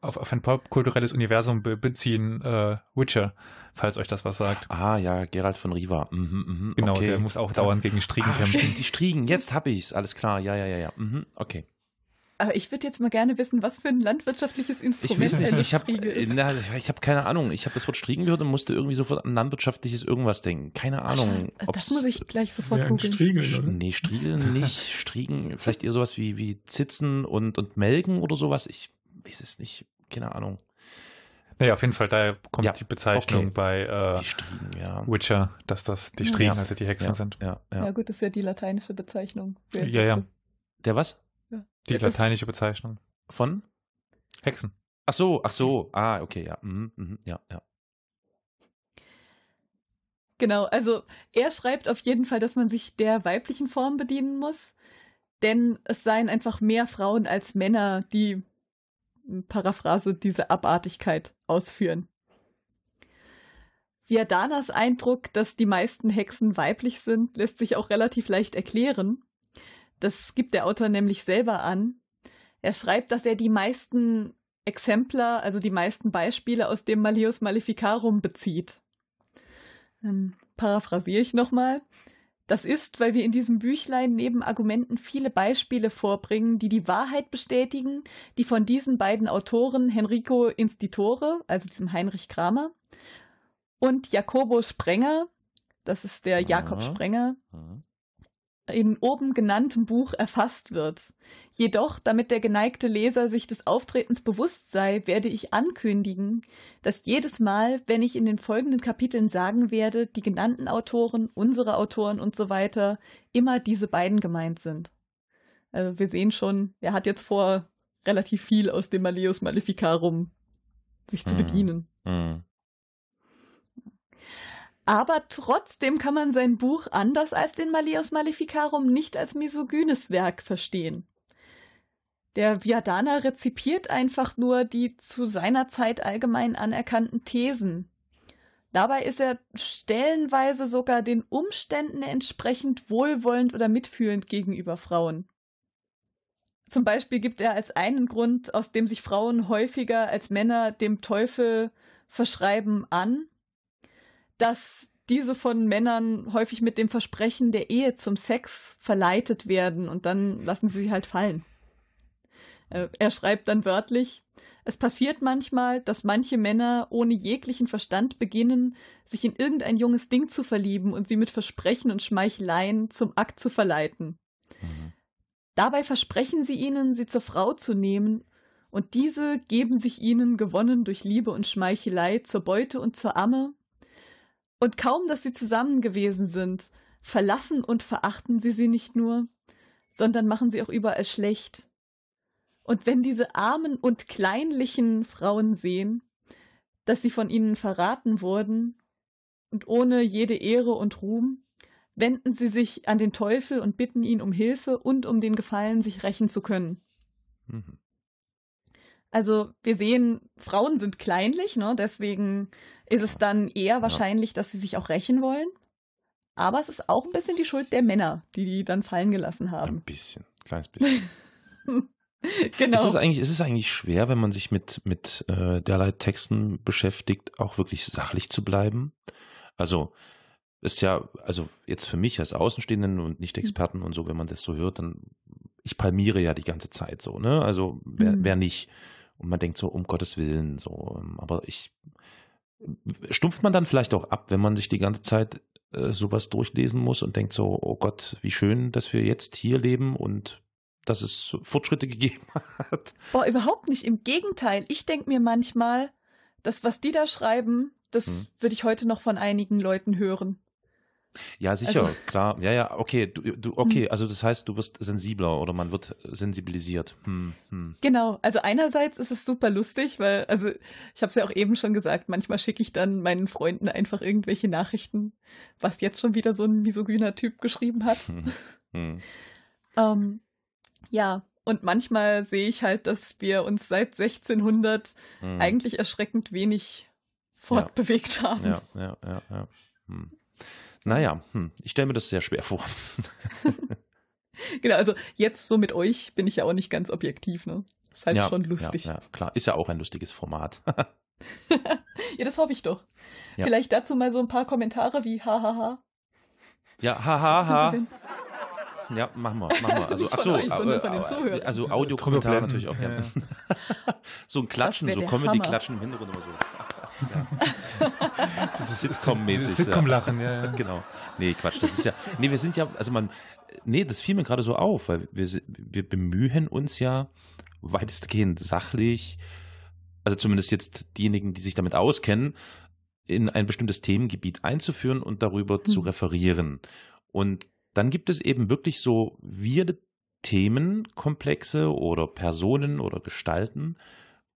auf, auf ein popkulturelles Universum be beziehen, äh, Witcher, falls euch das was sagt. Ah ja, Gerald von Riva. Mhm, mhm, Genau, okay. der muss auch dauernd gegen Striegen Ah, kämpfen. stimmt, die Striegen, jetzt hab ich's. Alles klar, ja, ja, ja, ja. Mhm, okay. Aber ich würde jetzt mal gerne wissen, was für ein landwirtschaftliches Ich Instrument weiß nicht, ich habe Striege ist. ich hab keine Ahnung. Ich habe das Wort Striegen gehört und musste irgendwie sofort an landwirtschaftliches irgendwas denken. Keine Ahnung. das ob's- muss ich gleich sofort Ja, googeln. Striegel, oder? Nee, Striegeln nicht. Striegen, vielleicht eher sowas wie, wie Zitzen und, und Melken oder sowas. Ich weiß es nicht. Keine Ahnung. Naja, auf jeden Fall, daher kommt Ja, die Bezeichnung okay. bei äh, Die Striegen, ja. Witcher, dass das die. Striegen, Ja. also die Hexen Ja, sind. ja, Ja. ja. gut, das ist ja die lateinische Bezeichnung. Ja, ja. Der was? Die lateinische Bezeichnung. Von? Hexen. Ach so, ach so. Ah, okay, ja. Mhm, mhm, ja, ja. Genau, also er schreibt auf jeden Fall, dass man sich der weiblichen Form bedienen muss, denn es seien einfach mehr Frauen als Männer, die, Paraphrase, diese Abartigkeit ausführen. Viadanas Eindruck, dass die meisten Hexen weiblich sind, lässt sich auch relativ leicht erklären. Das gibt der Autor nämlich selber an. Er schreibt, dass er die meisten Exemplar, also die meisten Beispiele aus dem Malleus Maleficarum bezieht. Dann paraphrasiere ich nochmal. Das ist, weil wir in diesem Büchlein neben Argumenten viele Beispiele vorbringen, die die Wahrheit bestätigen, die von diesen beiden Autoren, Henrico Institore, also diesem Heinrich Kramer, und Jacobo Sprenger, das ist der Jakob Sprenger, in oben genanntem Buch erfasst wird. Jedoch, damit der geneigte Leser sich des Auftretens bewusst sei, werde ich ankündigen, dass jedes Mal, wenn ich in den folgenden Kapiteln sagen werde, die genannten Autoren, unsere Autoren und so weiter, immer diese beiden gemeint sind. Also wir sehen schon, er hat jetzt vor, relativ viel aus dem Malleus Maleficarum sich zu Mhm. bedienen. Mhm. Aber trotzdem kann man sein Buch anders als den Malleus Maleficarum nicht als misogynes Werk verstehen. Der Viadana rezipiert einfach nur die zu seiner Zeit allgemein anerkannten Thesen. Dabei ist er stellenweise sogar den Umständen entsprechend wohlwollend oder mitfühlend gegenüber Frauen. Zum Beispiel gibt er als einen Grund, aus dem sich Frauen häufiger als Männer dem Teufel verschreiben, an, dass diese von Männern häufig mit dem Versprechen der Ehe zum Sex verleitet werden und dann lassen sie sie halt fallen. Äh, Er schreibt dann wörtlich, es passiert manchmal, dass manche Männer ohne jeglichen Verstand beginnen, sich in irgendein junges Ding zu verlieben und sie mit Versprechen und Schmeicheleien zum Akt zu verleiten. Mhm. Dabei versprechen sie ihnen, sie zur Frau zu nehmen, und diese geben sich ihnen, gewonnen durch Liebe und Schmeichelei, zur Beute und zur Amme. Und kaum, dass sie zusammen gewesen sind, verlassen und verachten sie sie nicht nur, sondern machen sie auch überall schlecht. Und wenn diese armen und kleinlichen Frauen sehen, dass sie von ihnen verraten wurden, und ohne jede Ehre und Ruhm, wenden sie sich an den Teufel und bitten ihn um Hilfe und um den Gefallen, sich rächen zu können. Mhm. Also wir sehen, Frauen sind kleinlich, ne? deswegen ist es dann eher wahrscheinlich, dass sie sich auch rächen wollen. Aber es ist auch ein bisschen die Schuld der Männer, die die dann fallen gelassen Ein haben. bisschen, kleines bisschen. genau. Ist es eigentlich, ist es eigentlich schwer, wenn man sich mit, mit äh, derlei Texten beschäftigt, auch wirklich sachlich zu bleiben? Also, ist ja, also jetzt für mich als Außenstehenden und Nicht-Experten und so, wenn man das so hört, dann, ich palmiere ja die ganze Zeit so, ne? Also, wer, Mhm. wer nicht? Und man denkt so, um Gottes Willen, so, ähm, aber ich, stumpft man dann vielleicht auch ab, wenn man sich die ganze Zeit äh, sowas durchlesen muss und denkt so, oh Gott, wie schön, dass wir jetzt hier leben und dass es Fortschritte gegeben hat. Boah, überhaupt nicht. Im Gegenteil. Ich denke mir manchmal, das, was die da schreiben, das Hm. würde ich heute noch von einigen Leuten hören. Ja, sicher, Also- klar. Ja, ja, okay, du, du, okay, Hm. also das heißt, du wirst sensibler oder man wird sensibilisiert. Hm, hm. Genau, also einerseits ist es super lustig, weil, also ich habe es ja auch eben schon gesagt, manchmal schicke ich dann meinen Freunden einfach irgendwelche Nachrichten, was jetzt schon wieder so ein misogyner Typ geschrieben hat. Hm, hm. Ähm, ja, und manchmal sehe ich halt, dass wir uns seit 1600 hm. eigentlich erschreckend wenig fortbewegt haben. Ja, ja, ja, ja. Naja, hm. ich stelle mir das sehr schwer vor. Genau, also jetzt so mit euch bin ich ja auch nicht ganz objektiv, ne? Ist halt ja, schon lustig. Ja, ja, klar. Ist ja auch ein lustiges Format. Ja, das hoffe ich doch. Ja. Vielleicht dazu mal so ein paar Kommentare wie hahaha. ja, hahaha. Ja, machen wir, machen wir. Also, ach so, äh, also Audiokommentare Drüber natürlich auch. Ja. so ein Klatschen, so der Comedy-Klatschen im Hintergrund immer so. Ja. Das ist Sitcom-mäßig. ja. Sitcom-Lachen, ja, ja. Genau. Nee, Quatsch, das ist ja, nee, wir sind ja, also man, nee, das fiel mir gerade so auf, weil wir, wir bemühen uns ja weitestgehend sachlich, also zumindest jetzt diejenigen, die sich damit auskennen, in ein bestimmtes Themengebiet einzuführen und darüber zu Hm. referieren. Und dann gibt es eben wirklich so weirde Themenkomplexe oder Personen oder Gestalten,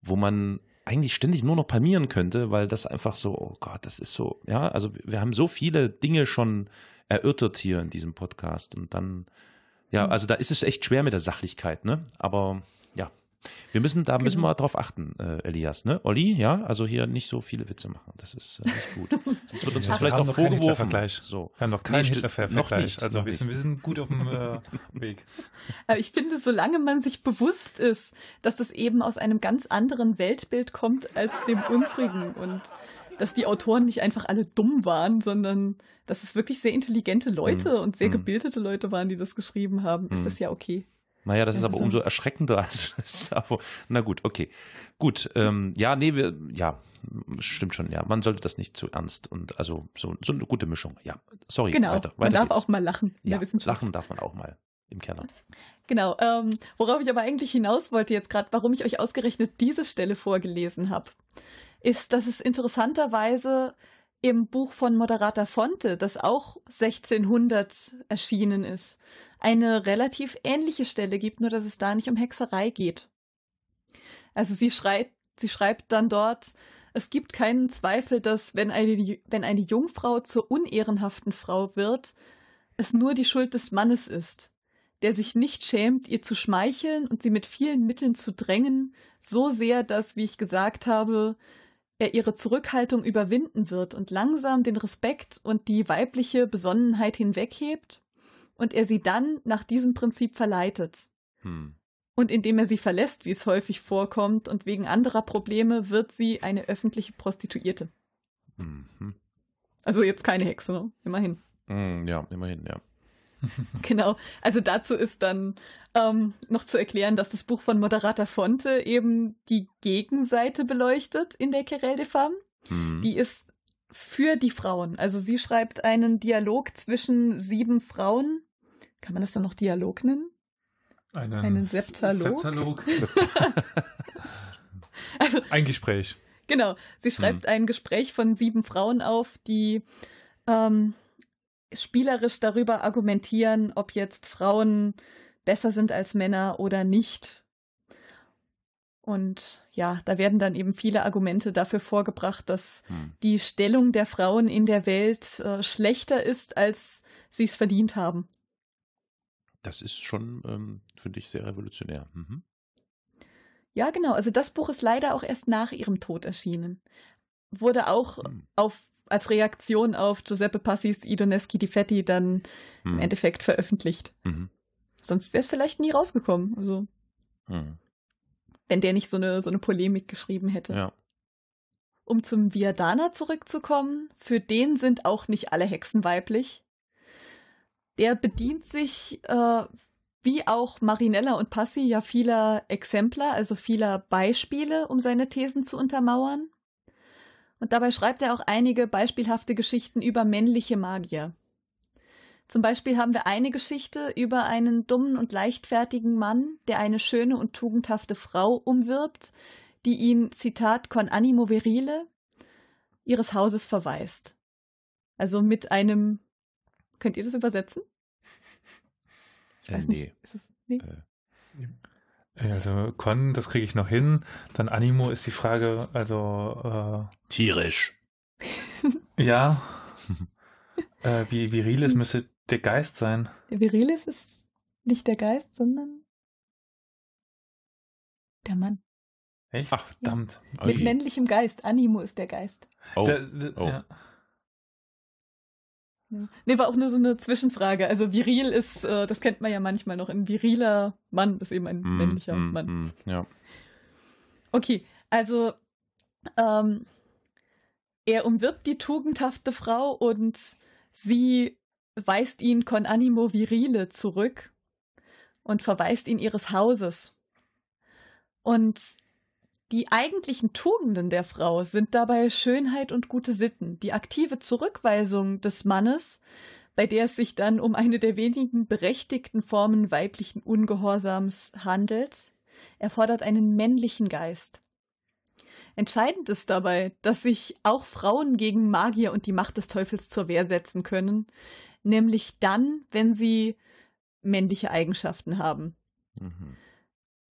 wo man eigentlich ständig nur noch palmieren könnte, weil das einfach so, oh Gott, das ist so, ja, also wir haben so viele Dinge schon erörtert hier in diesem Podcast und dann, ja, Mhm. also da ist es echt schwer mit der Sachlichkeit, ne? Aber ja, Wir müssen, da müssen Genau. wir drauf achten, äh, Elias, ne? Olli, ja, also hier nicht so viele Witze machen. Das ist äh, nicht gut. Sonst wird uns das wir vielleicht keinen vorgeworfen. So. Wir haben noch keinen Nee, Hitler-Vergleich. noch nicht, also wir, sind, nicht. wir sind gut auf dem äh, Weg. Aber ich finde, solange man sich bewusst ist, dass das eben aus einem ganz anderen Weltbild kommt als dem unsrigen und dass die Autoren nicht einfach alle dumm waren, sondern dass es wirklich sehr intelligente Leute Hm. und sehr Hm. gebildete Leute waren, die das geschrieben haben, ist Hm. das ja okay. Naja, das ist Das aber ist umso erschreckender. Ist aber, na gut, okay. Gut, ähm, ja, nee, wir, ja, stimmt schon, ja. Man sollte das nicht zu ernst und also so, so eine gute Mischung. Ja, sorry, Genau. weiter. man weiter darf geht's. auch mal lachen ja, lachen darf man auch mal im Keller. Genau. Ähm, worauf ich aber eigentlich hinaus wollte jetzt gerade, warum ich euch ausgerechnet diese Stelle vorgelesen habe, ist, dass es interessanterweise im Buch von Moderata Fonte, das auch 1600 erschienen ist, eine relativ ähnliche Stelle gibt, nur dass es da nicht um Hexerei geht. Also sie schreibt, sie schreibt dann dort, es gibt keinen Zweifel, dass wenn eine, wenn eine Jungfrau zur unehrenhaften Frau wird, es nur die Schuld des Mannes ist der sich nicht schämt, ihr zu schmeicheln und sie mit vielen Mitteln zu drängen, so sehr, dass, wie ich gesagt habe, er ihre Zurückhaltung überwinden wird und langsam den Respekt und die weibliche Besonnenheit hinweghebt und er sie dann nach diesem Prinzip verleitet. Hm. Und indem er sie verlässt, wie es häufig vorkommt, und wegen anderer Probleme wird sie eine öffentliche Prostituierte. Mhm. Also jetzt keine Hexe, ne? immerhin. Hm, Ja, immerhin, ja. Genau. Also dazu ist dann ähm, noch zu erklären, dass das Buch von Moderata Fonte eben die Gegenseite beleuchtet in der Querelle des Femmes. Hm. Die ist für die Frauen. Also sie schreibt einen Dialog zwischen sieben Frauen. Kann man das dann noch Dialog nennen? Einen, Einen Septalog? Septalog. Also Ein Gespräch. Genau, sie schreibt ein Gespräch von sieben Frauen auf, die ähm, spielerisch darüber argumentieren, ob jetzt Frauen besser sind als Männer oder nicht. Und ja, da werden dann eben viele Argumente dafür vorgebracht, dass Hm. die Stellung der Frauen in der Welt äh, schlechter ist, als sie es verdient haben. Das ist schon, ähm, finde ich, sehr revolutionär. Mhm. Ja, genau. Also das Buch ist leider auch erst nach ihrem Tod erschienen. Wurde auch Hm. auf, als Reaktion auf Giuseppe Passis Idoneschi di Fetti dann im Hm. Endeffekt veröffentlicht. Mhm. Sonst wäre es vielleicht nie rausgekommen. Also, Hm. wenn der nicht so eine, so eine Polemik geschrieben hätte. Ja. Um zum Viadana zurückzukommen, für den sind auch nicht alle Hexen weiblich. Der bedient sich, äh, wie auch Marinella und Passi, ja vieler Exemplar, also vieler Beispiele, um seine Thesen zu untermauern. Und dabei schreibt er auch einige beispielhafte Geschichten über männliche Magier. Zum Beispiel haben wir eine Geschichte über einen dummen und leichtfertigen Mann, der eine schöne und tugendhafte Frau umwirbt, die ihn, Zitat, con animo virile, ihres Hauses verweist. Also mit einem, könnt ihr das übersetzen? Ich Äh, weiß nee. nicht. Ist es, nee? Äh, Also Con, das kriege ich noch hin. Dann Animo ist die Frage, also tierisch. äh, ja, äh, wie viriles müsste der Geist sein. Der Virilis ist nicht der Geist, sondern der Mann. Echt? Ach, verdammt. Mit Ui. männlichem Geist. Animo ist der Geist. Oh. Der, der, Oh. Ja. Nee, war auch nur so eine Zwischenfrage. Also viril ist, äh, das kennt man ja manchmal noch, ein viriler Mann ist eben ein Hm, männlicher hm, Mann. hm, Ja. Okay, also ähm, er umwirbt die tugendhafte Frau und sie weist ihn con animo virile zurück und verweist ihn ihres Hauses. Und die eigentlichen Tugenden der Frau sind dabei Schönheit und gute Sitten. Die aktive Zurückweisung des Mannes, bei der es sich dann um eine der wenigen berechtigten Formen weiblichen Ungehorsams handelt, erfordert einen männlichen Geist. Entscheidend ist dabei, dass sich auch Frauen gegen Magier und die Macht des Teufels zur Wehr setzen können, nämlich dann, wenn sie männliche Eigenschaften haben, Mhm.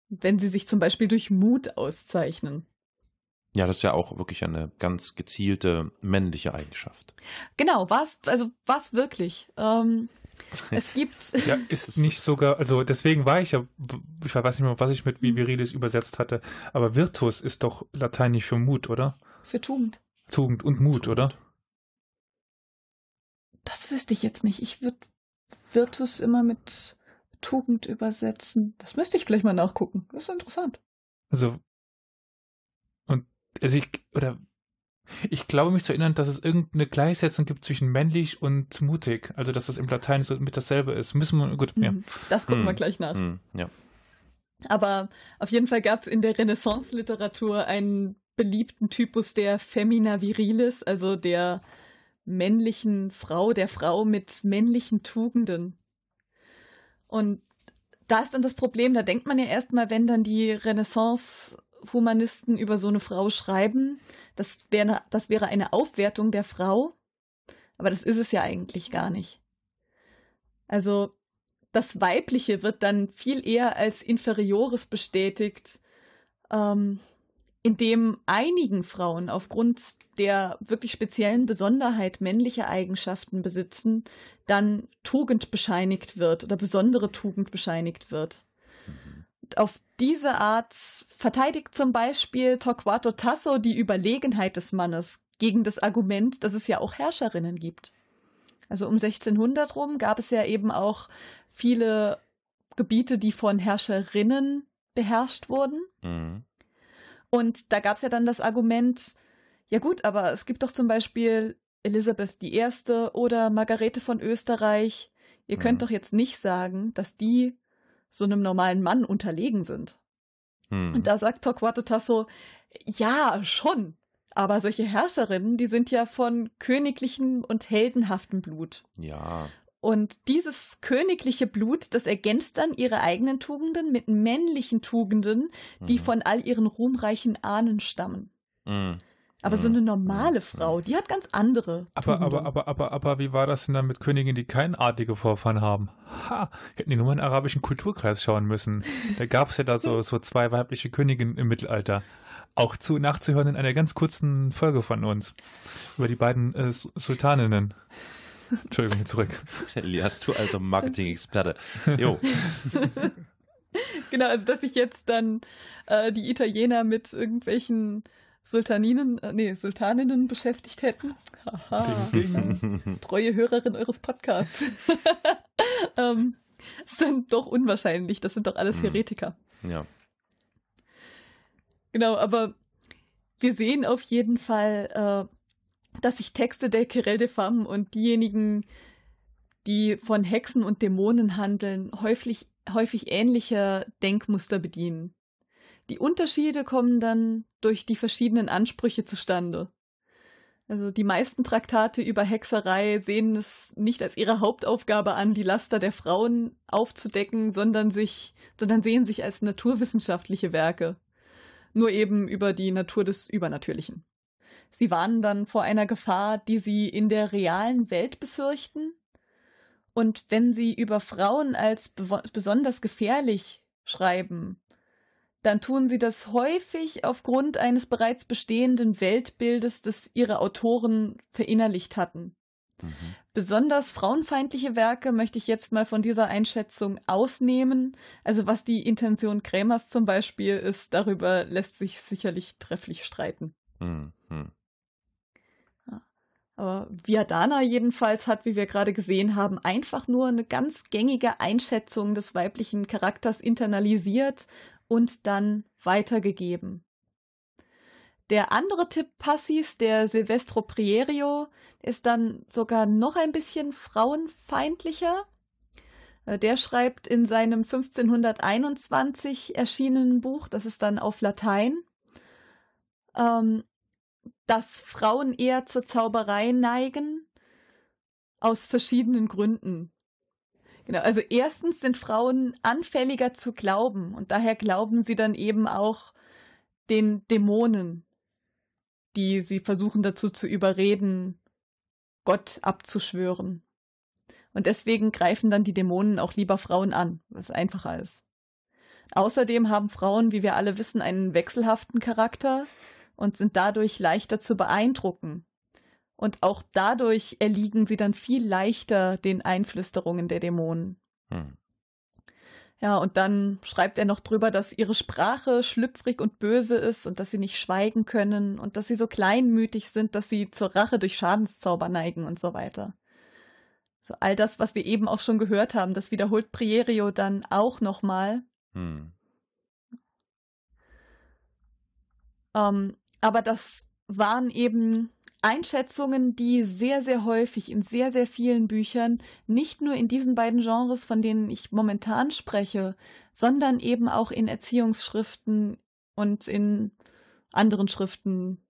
Wenn sie sich zum Beispiel durch Mut auszeichnen. Ja, das ist ja auch wirklich eine ganz gezielte männliche Eigenschaft. Genau, was, also was wirklich. Ähm, Es gibt. Ja, ist nicht sogar, also deswegen war ich ja, ich weiß nicht mehr, was ich mit Virilis übersetzt hatte, aber Virtus ist doch lateinisch für Mut, oder? Für Tugend. Tugend und Mut, Tugend. oder? Das wüsste ich jetzt nicht. Ich würde Virtus immer mit Tugend übersetzen. Das müsste ich gleich mal nachgucken. Das ist interessant. Also, und, also ich, oder, ich glaube mich zu erinnern, dass es irgendeine Gleichsetzung gibt zwischen männlich und mutig. Also, dass das im Latein so mit dasselbe ist. Müssen wir, gut, ja. Mhm. Das gucken wir Hm. gleich nach. Hm, ja. Aber auf jeden Fall gab es in der Renaissance-Literatur einen beliebten Typus der Femina Virilis, also der männlichen Frau, der Frau mit männlichen Tugenden. Und da ist dann das Problem, da denkt man ja erstmal, wenn dann die Renaissance-Humanisten über so eine Frau schreiben, das wäre, das wäre eine Aufwertung der Frau. Aber das ist es ja eigentlich gar nicht. Also das Weibliche wird dann viel eher als Inferiores bestätigt, ähm, indem einigen Frauen aufgrund der wirklich speziellen Besonderheit männlicher Eigenschaften besitzen, dann Tugend bescheinigt wird oder besondere Tugend bescheinigt wird. Auf diese Art verteidigt zum Beispiel Torquato Tasso die Überlegenheit des Mannes gegen das Argument, dass es ja auch Herrscherinnen gibt. Also um 1600 rum gab es ja eben auch viele Gebiete, die von Herrscherinnen beherrscht wurden. Hm. Und da gab es ja dann das Argument, ja gut, aber es gibt doch zum Beispiel Elisabeth I. oder Margarete von Österreich. Ihr könnt Mhm. doch jetzt nicht sagen, dass die so einem normalen Mann unterlegen sind. Hm. Und da sagt Torquato Tasso, ja, schon. Aber solche Herrscherinnen, die sind ja von königlichem und heldenhaftem Blut. ja. Und dieses königliche Blut, das ergänzt dann ihre eigenen Tugenden mit männlichen Tugenden, die Mhm. von all ihren ruhmreichen Ahnen stammen. Hm. Aber so Mhm. eine normale Mhm. Frau, die hat ganz andere. Aber, Tugenden. aber, aber, aber, aber, wie war das denn dann mit Königen, die kein artige Vorfahren haben? Ha, hätten die nur mal in den arabischen Kulturkreis schauen müssen. Da gab es ja da so, so zwei weibliche Königinnen im Mittelalter. Auch zu nachzuhören in einer ganz kurzen Folge von uns. Über die beiden äh, Su- Sultaninnen. Entschuldigung, zurück. Elias, du alter Marketing-Experte. Jo. Genau, also dass sich jetzt dann äh, die Italiener mit irgendwelchen Sultaninen, äh, nee, Sultaninnen beschäftigt hätten. Haha, treue Hörerin eures Podcasts. ähm, sind doch unwahrscheinlich, das sind doch alles Hm. Heretiker. ja. Genau, aber wir sehen auf jeden Fall, äh, dass sich Texte der Querelle des Femmes und diejenigen, die von Hexen und Dämonen handeln, häufig, häufig ähnlicher Denkmuster bedienen. Die Unterschiede kommen dann durch die verschiedenen Ansprüche zustande. Also die meisten Traktate über Hexerei sehen es nicht als ihre Hauptaufgabe an, die Laster der Frauen aufzudecken, sondern sich, sondern sehen sich als naturwissenschaftliche Werke nur eben über die Natur des Übernatürlichen. Sie warnen dann vor einer Gefahr, die sie in der realen Welt befürchten. Und wenn sie über Frauen als besonders gefährlich schreiben, dann tun sie das häufig aufgrund eines bereits bestehenden Weltbildes, das ihre Autoren verinnerlicht hatten. Mhm. Besonders frauenfeindliche Werke möchte ich jetzt mal von dieser Einschätzung ausnehmen. Also was die Intention Krämers zum Beispiel ist, darüber lässt sich sicherlich trefflich streiten. Hm. Aber Viadana jedenfalls hat, wie wir gerade gesehen haben, einfach nur eine ganz gängige Einschätzung des weiblichen Charakters internalisiert und dann weitergegeben. Der andere Tipp Passis, der Silvestro Prierio, ist dann sogar noch ein bisschen frauenfeindlicher. Äh, Der schreibt in seinem 1521 erschienenen Buch, das ist dann auf Latein, ähm, dass Frauen eher zur Zauberei neigen, aus verschiedenen Gründen. Genau, also erstens sind Frauen anfälliger zu glauben und daher glauben sie dann eben auch den Dämonen, die sie versuchen dazu zu überreden, Gott abzuschwören. Und deswegen greifen dann die Dämonen auch lieber Frauen an, was einfacher ist. Außerdem haben Frauen, wie wir alle wissen, einen wechselhaften Charakter und sind dadurch leichter zu beeindrucken. Und auch dadurch erliegen sie dann viel leichter den Einflüsterungen der Dämonen. Hm. Ja, und dann schreibt er noch drüber, dass ihre Sprache schlüpfrig und böse ist und dass sie nicht schweigen können und dass sie so kleinmütig sind, dass sie zur Rache durch Schadenszauber neigen und so weiter. So all das, was wir eben auch schon gehört haben, das wiederholt Prierio dann auch nochmal. Hm. Ähm, aber das waren eben Einschätzungen, die sehr, sehr häufig in sehr, sehr vielen Büchern, nicht nur in diesen beiden Genres, von denen ich momentan spreche, sondern eben auch in Erziehungsschriften und in anderen Schriften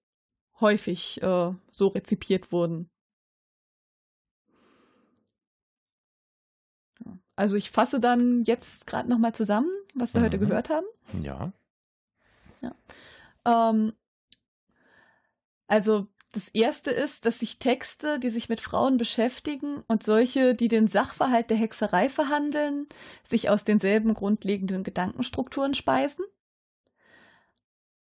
häufig äh, so rezipiert wurden. Also ich fasse dann jetzt gerade nochmal zusammen, was wir mhm. heute gehört haben. Ja. ja. Ähm, also das erste ist, dass sich Texte, die sich mit Frauen beschäftigen und solche, die den Sachverhalt der Hexerei verhandeln, sich aus denselben grundlegenden Gedankenstrukturen speisen.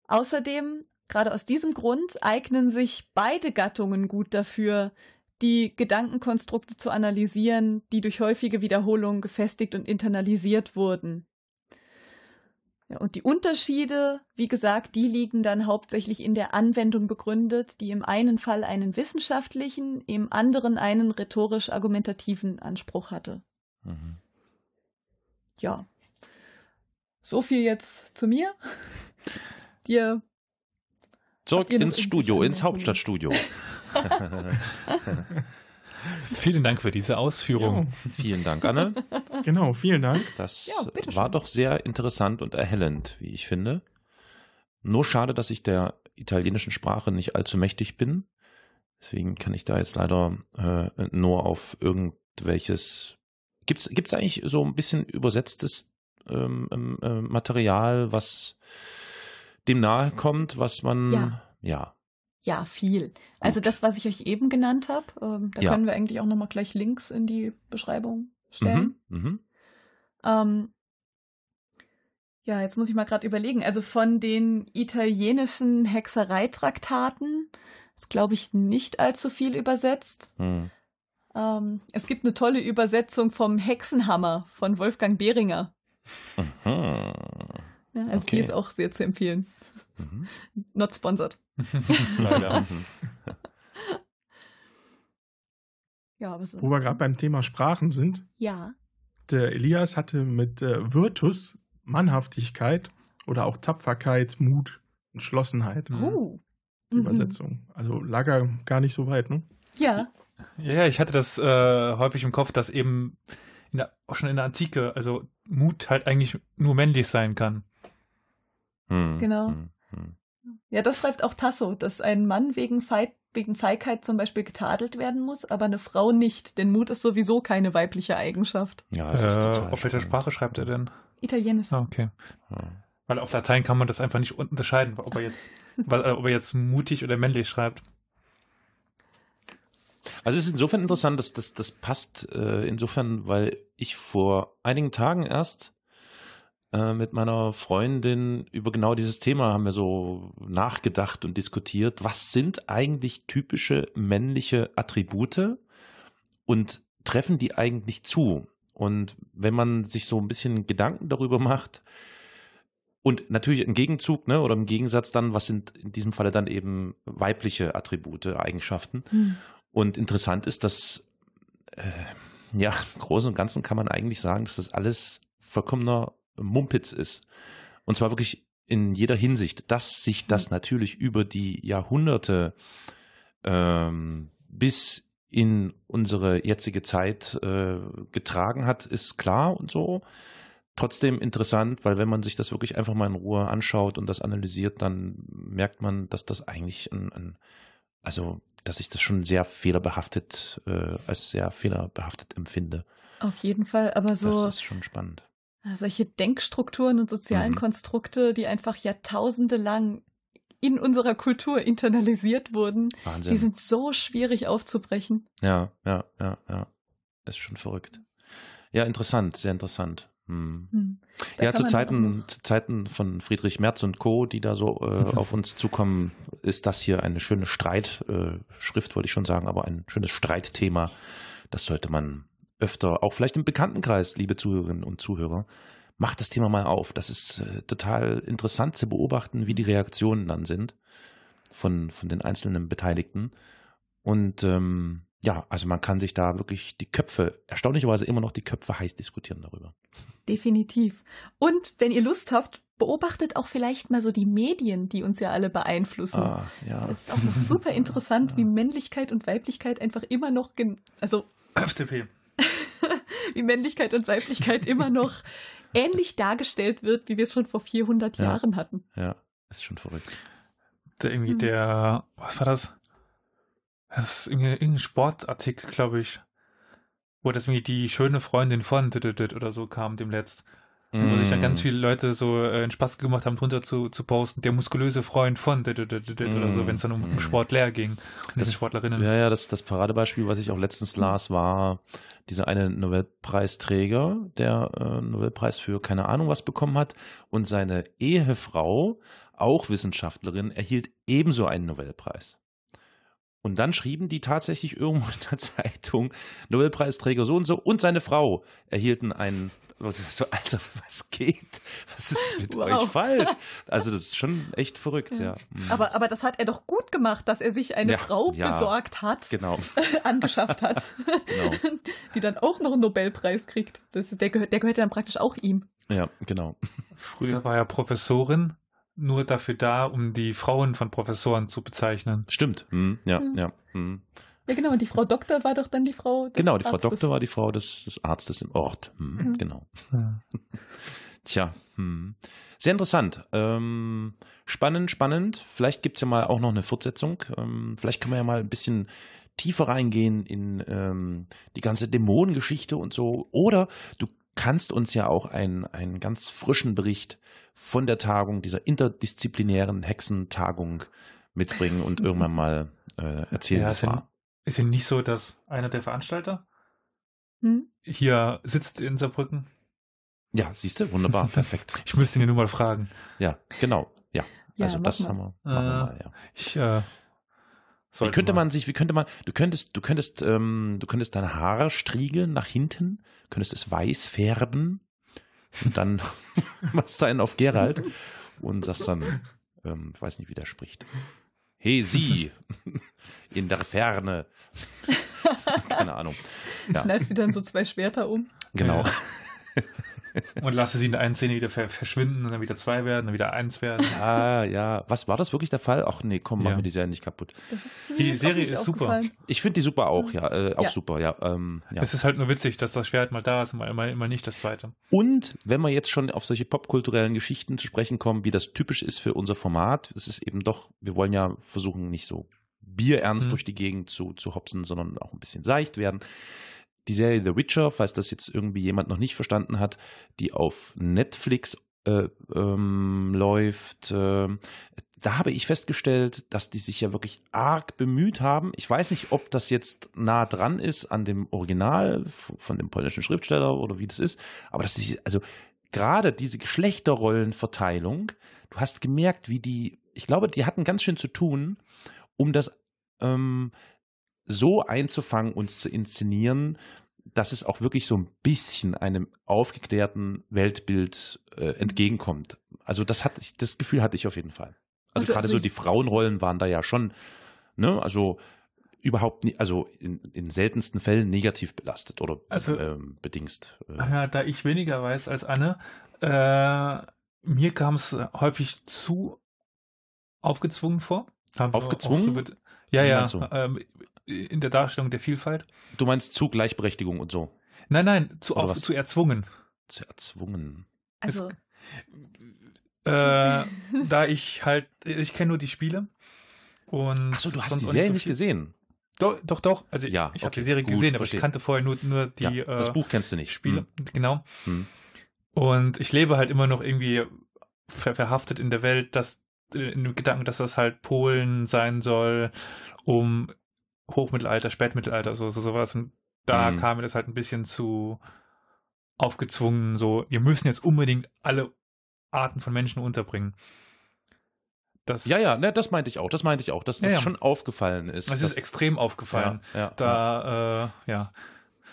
Außerdem, gerade aus diesem Grund, eignen sich beide Gattungen gut dafür, die Gedankenkonstrukte zu analysieren, die durch häufige Wiederholungen gefestigt und internalisiert wurden. Ja, und die Unterschiede, wie gesagt, die liegen dann hauptsächlich in der Anwendung begründet, die im einen Fall einen wissenschaftlichen, im anderen einen rhetorisch-argumentativen Anspruch hatte. Mhm. Ja. So viel jetzt zu mir. Dir. Zurück ins Studio, ins Hauptstadtstudio. Vielen Dank für diese Ausführung. Ja. Vielen Dank, Anne. Genau, vielen Dank. Das ja, war doch sehr interessant und erhellend, wie ich finde. Nur schade, dass ich der italienischen Sprache nicht allzu mächtig bin. Deswegen kann ich da jetzt leider äh, nur auf irgendwelches. Gibt es eigentlich so ein bisschen übersetztes ähm, ähm, äh, Material, was dem nahe kommt, was man. Ja. ja. Ja, viel. Also das, was ich euch eben genannt habe, ähm, da ja. können wir eigentlich auch nochmal gleich Links in die Beschreibung stellen. Mhm, mhm. Ähm, ja, jetzt muss ich mal gerade überlegen. Also von den italienischen Hexereitraktaten ist, glaube ich, nicht allzu viel übersetzt. Mhm. Ähm, es gibt eine tolle Übersetzung vom Hexenhammer von Wolfgang Behringer. Mhm. Ja, also okay. die ist auch sehr zu empfehlen. Mhm. Not sponsored. Leider. ja, aber so. Wo wir gerade beim Thema Sprachen sind. Ja. Der Elias hatte mit äh, Virtus Mannhaftigkeit oder auch Tapferkeit, Mut, Entschlossenheit. Oh. Die mhm. Übersetzung. Also lag er gar nicht so weit, ne? Ja. Ja, ich hatte das äh, häufig im Kopf, dass eben in der, auch schon in der Antike, also Mut halt eigentlich nur männlich sein kann. Hm. Genau. Hm. Hm. Ja, das schreibt auch Tasso, dass ein Mann wegen, Feig wegen Feigheit zum Beispiel getadelt werden muss, aber eine Frau nicht, denn Mut ist sowieso keine weibliche Eigenschaft. Ja, das äh, ist total Auf welcher Sprache schreibt er denn? Italienisch. Ah, okay. Ja. Weil auf Latein kann man das einfach nicht unterscheiden, ob er jetzt, weil, äh, ob er jetzt mutig oder männlich schreibt. Also es ist insofern interessant, dass das, das passt äh, insofern, weil ich vor einigen Tagen erst äh, mit meiner Freundin über genau dieses Thema haben wir so nachgedacht und diskutiert. Was sind eigentlich typische männliche Attribute und treffen die eigentlich zu? Und wenn man sich so ein bisschen Gedanken darüber macht, und natürlich im Gegenzug, ne, oder im Gegensatz dann, was sind in diesem Falle dann eben weibliche Attribute, Eigenschaften. Hm. Und interessant ist, dass äh, ja, im Großen und Ganzen kann man eigentlich sagen, dass das alles vollkommener Mumpitz ist. Und zwar wirklich in jeder Hinsicht, dass sich das mhm. natürlich über die Jahrhunderte ähm, bis in unsere jetzige Zeit äh, getragen hat, ist klar und so. Trotzdem interessant, weil wenn man sich das wirklich einfach mal in Ruhe anschaut und das analysiert, dann merkt man, dass das eigentlich ein, ein also dass ich das schon sehr fehlerbehaftet, äh, als sehr fehlerbehaftet empfinde. Auf jeden Fall, aber so. Das ist schon spannend solche Denkstrukturen und sozialen mhm. Konstrukte, die einfach jahrtausende lang in unserer Kultur internalisiert wurden, Wahnsinn. die sind so schwierig aufzubrechen. Ja, ja, ja, ja. Ist schon verrückt. Ja, interessant, sehr interessant. Hm. Hm. Ja, zu Zeiten, zu Zeiten von Friedrich Merz und Co., die da so äh, Mhm. auf uns zukommen, ist das hier eine schöne Streitschrift, äh, wollte ich schon sagen, aber ein schönes Streitthema. Das sollte man öfter, auch vielleicht im Bekanntenkreis, liebe Zuhörerinnen und Zuhörer, macht das Thema mal auf. Das ist äh, total interessant zu beobachten, wie die Reaktionen dann sind von, von den einzelnen Beteiligten. Und ähm, ja, also man kann sich da wirklich die Köpfe, erstaunlicherweise immer noch die Köpfe heiß diskutieren darüber. Definitiv. Und wenn ihr Lust habt, beobachtet auch vielleicht mal so die Medien, die uns ja alle beeinflussen. Ah, ja. Es ist auch noch super interessant, wie Männlichkeit und Weiblichkeit einfach immer noch, gen also FDP. Wie Männlichkeit und Weiblichkeit immer noch ähnlich dargestellt wird, wie wir es schon vor 400 Ja. Jahren hatten. Ja, ist schon verrückt. Der irgendwie Mhm. der, was war das? Das ist irgendwie irgendein Sportartikel, glaube ich. Wo das irgendwie die schöne Freundin von oder so kam demletzt. Wo sich dann Mm. ganz viele Leute so äh, einen Spaß gemacht haben, drunter zu, zu posten, der muskulöse Freund von düdüdüdüd oder so, Mm. wenn es dann um Mm. Sport leer ging. Und Das- das Sportlerinnen. Ja, ja, das, das Paradebeispiel, was ich auch letztens las, war dieser eine Nobelpreisträger, der äh, Nobelpreis für keine Ahnung was bekommen hat und seine Ehefrau, auch Wissenschaftlerin, erhielt ebenso einen Nobelpreis. Und dann schrieben die tatsächlich irgendwo in der Zeitung, Nobelpreisträger so und so und seine Frau erhielten einen, so, Alter, was geht? Was ist mit Wow. euch falsch? Also das ist schon echt verrückt, ja. Ja. Mhm. Aber, aber das hat er doch gut gemacht, dass er sich eine Ja, Frau ja. besorgt hat, Genau, angeschafft hat, genau. die dann auch noch einen Nobelpreis kriegt. Das ist, der, gehört, der gehört dann praktisch auch ihm. Ja, genau. Früher war ja Professorin nur dafür da, um die Frauen von Professoren zu bezeichnen. Stimmt. Hm, ja, Mhm. ja. Hm. Ja, genau. Und die Frau Doktor war doch dann die Frau des Genau, die Frau Arztes. Doktor war die Frau des, des Arztes im Ort. Hm, Mhm. Genau. Ja. Tja, hm. sehr interessant. Ähm, spannend, spannend. Vielleicht gibt's ja mal auch noch eine Fortsetzung. Ähm, vielleicht können wir ja mal ein bisschen tiefer reingehen in ähm, die ganze Dämonengeschichte und so. Oder du kannst uns ja auch einen, einen ganz frischen Bericht von der Tagung, dieser interdisziplinären Hexentagung mitbringen und irgendwann mal äh, erzählen, Ja, was ja, war. ist ja nicht so, dass einer der Veranstalter Hm? hier sitzt in Saarbrücken. Ja, siehst du, wunderbar, perfekt. Ich müsste ihn ja nur mal fragen. Ja, genau. Ja, Ja, also das mal. haben wir, machen wir Äh, mal, ja. Ich, äh, Wie könnte mal. man sich, wie könnte man, du könntest, du könntest, ähm, du könntest deine Haare striegeln nach hinten, könntest es weiß färben und dann machst du einen auf Gerald und sagst dann, ähm, ich weiß nicht, wie der spricht. Hey, Sie, in der Ferne. Keine Ahnung. Ja. Schnallst sie dann so zwei Schwerter um. Genau. Ja. Und lasse sie in der einen Szene wieder ver verschwinden und dann wieder zwei werden, dann wieder eins werden. Ah, ja. Was war das wirklich der Fall? Ach nee, komm, mach Ja. mir die Serie nicht kaputt. Das ist mir Die Serie ist super. Ich finde die super auch, ja. Äh, auch Ja. super, ja. Ähm, ja. Es ist halt nur witzig, dass das Schwert mal da ist und mal, mal, immer nicht das zweite. Und wenn wir jetzt schon auf solche popkulturellen Geschichten zu sprechen kommen, wie das typisch ist für unser Format, es ist eben doch, wir wollen ja versuchen, nicht so bierernst Mhm. durch die Gegend zu, zu hopsen, sondern auch ein bisschen seicht werden. Die Serie The Witcher, falls das jetzt irgendwie jemand noch nicht verstanden hat, die auf Netflix äh, ähm, läuft, äh, da habe ich festgestellt, dass die sich ja wirklich arg bemüht haben. Ich weiß nicht, ob das jetzt nah dran ist an dem Original von dem polnischen Schriftsteller oder wie das ist, aber das ist, also gerade diese Geschlechterrollenverteilung, du hast gemerkt, wie die, ich glaube, die hatten ganz schön zu tun, um das ähm, so einzufangen und zu inszenieren, dass es auch wirklich so ein bisschen einem aufgeklärten Weltbild äh, entgegenkommt. Also das hatte ich, das Gefühl hatte ich auf jeden Fall. Also gerade also so die Frauenrollen waren da ja schon, ne, also überhaupt nicht, also in, in seltensten Fällen negativ belastet oder Also- ähm, bedingst. Äh, Ja, da ich weniger weiß als Anne, äh, mir kam es häufig zu aufgezwungen vor. Haben Aufgezwungen? drüber- Ja, ja, ähm, in der Darstellung der Vielfalt. Du meinst zu Gleichberechtigung und so. Nein, nein, zu, auf, zu erzwungen. Zu erzwungen. Also, Äh, da ich halt, ich kenne nur die Spiele. Und Achso, du hast sonst die Serie so nicht viel- gesehen. Doch, doch, doch. Also Ja, ich habe okay, die Serie gut, gesehen, aber verstehe. ich kannte vorher nur, nur die ja, das äh, Buch kennst du nicht. Spiele. Genau. Hm. Und ich lebe halt immer noch irgendwie ver verhaftet in der Welt, dass in dem Gedanken, dass das halt Polen sein soll, um Hochmittelalter, Spätmittelalter, so, so sowas. Und da Mhm. kam mir das halt ein bisschen zu aufgezwungen, so, wir müssen jetzt unbedingt alle Arten von Menschen unterbringen. Das, ja, ja, ne, das meinte ich auch. Das meinte ich auch, dass das ja, ja. schon aufgefallen ist. Es ist extrem aufgefallen. Ja, da, äh, ja.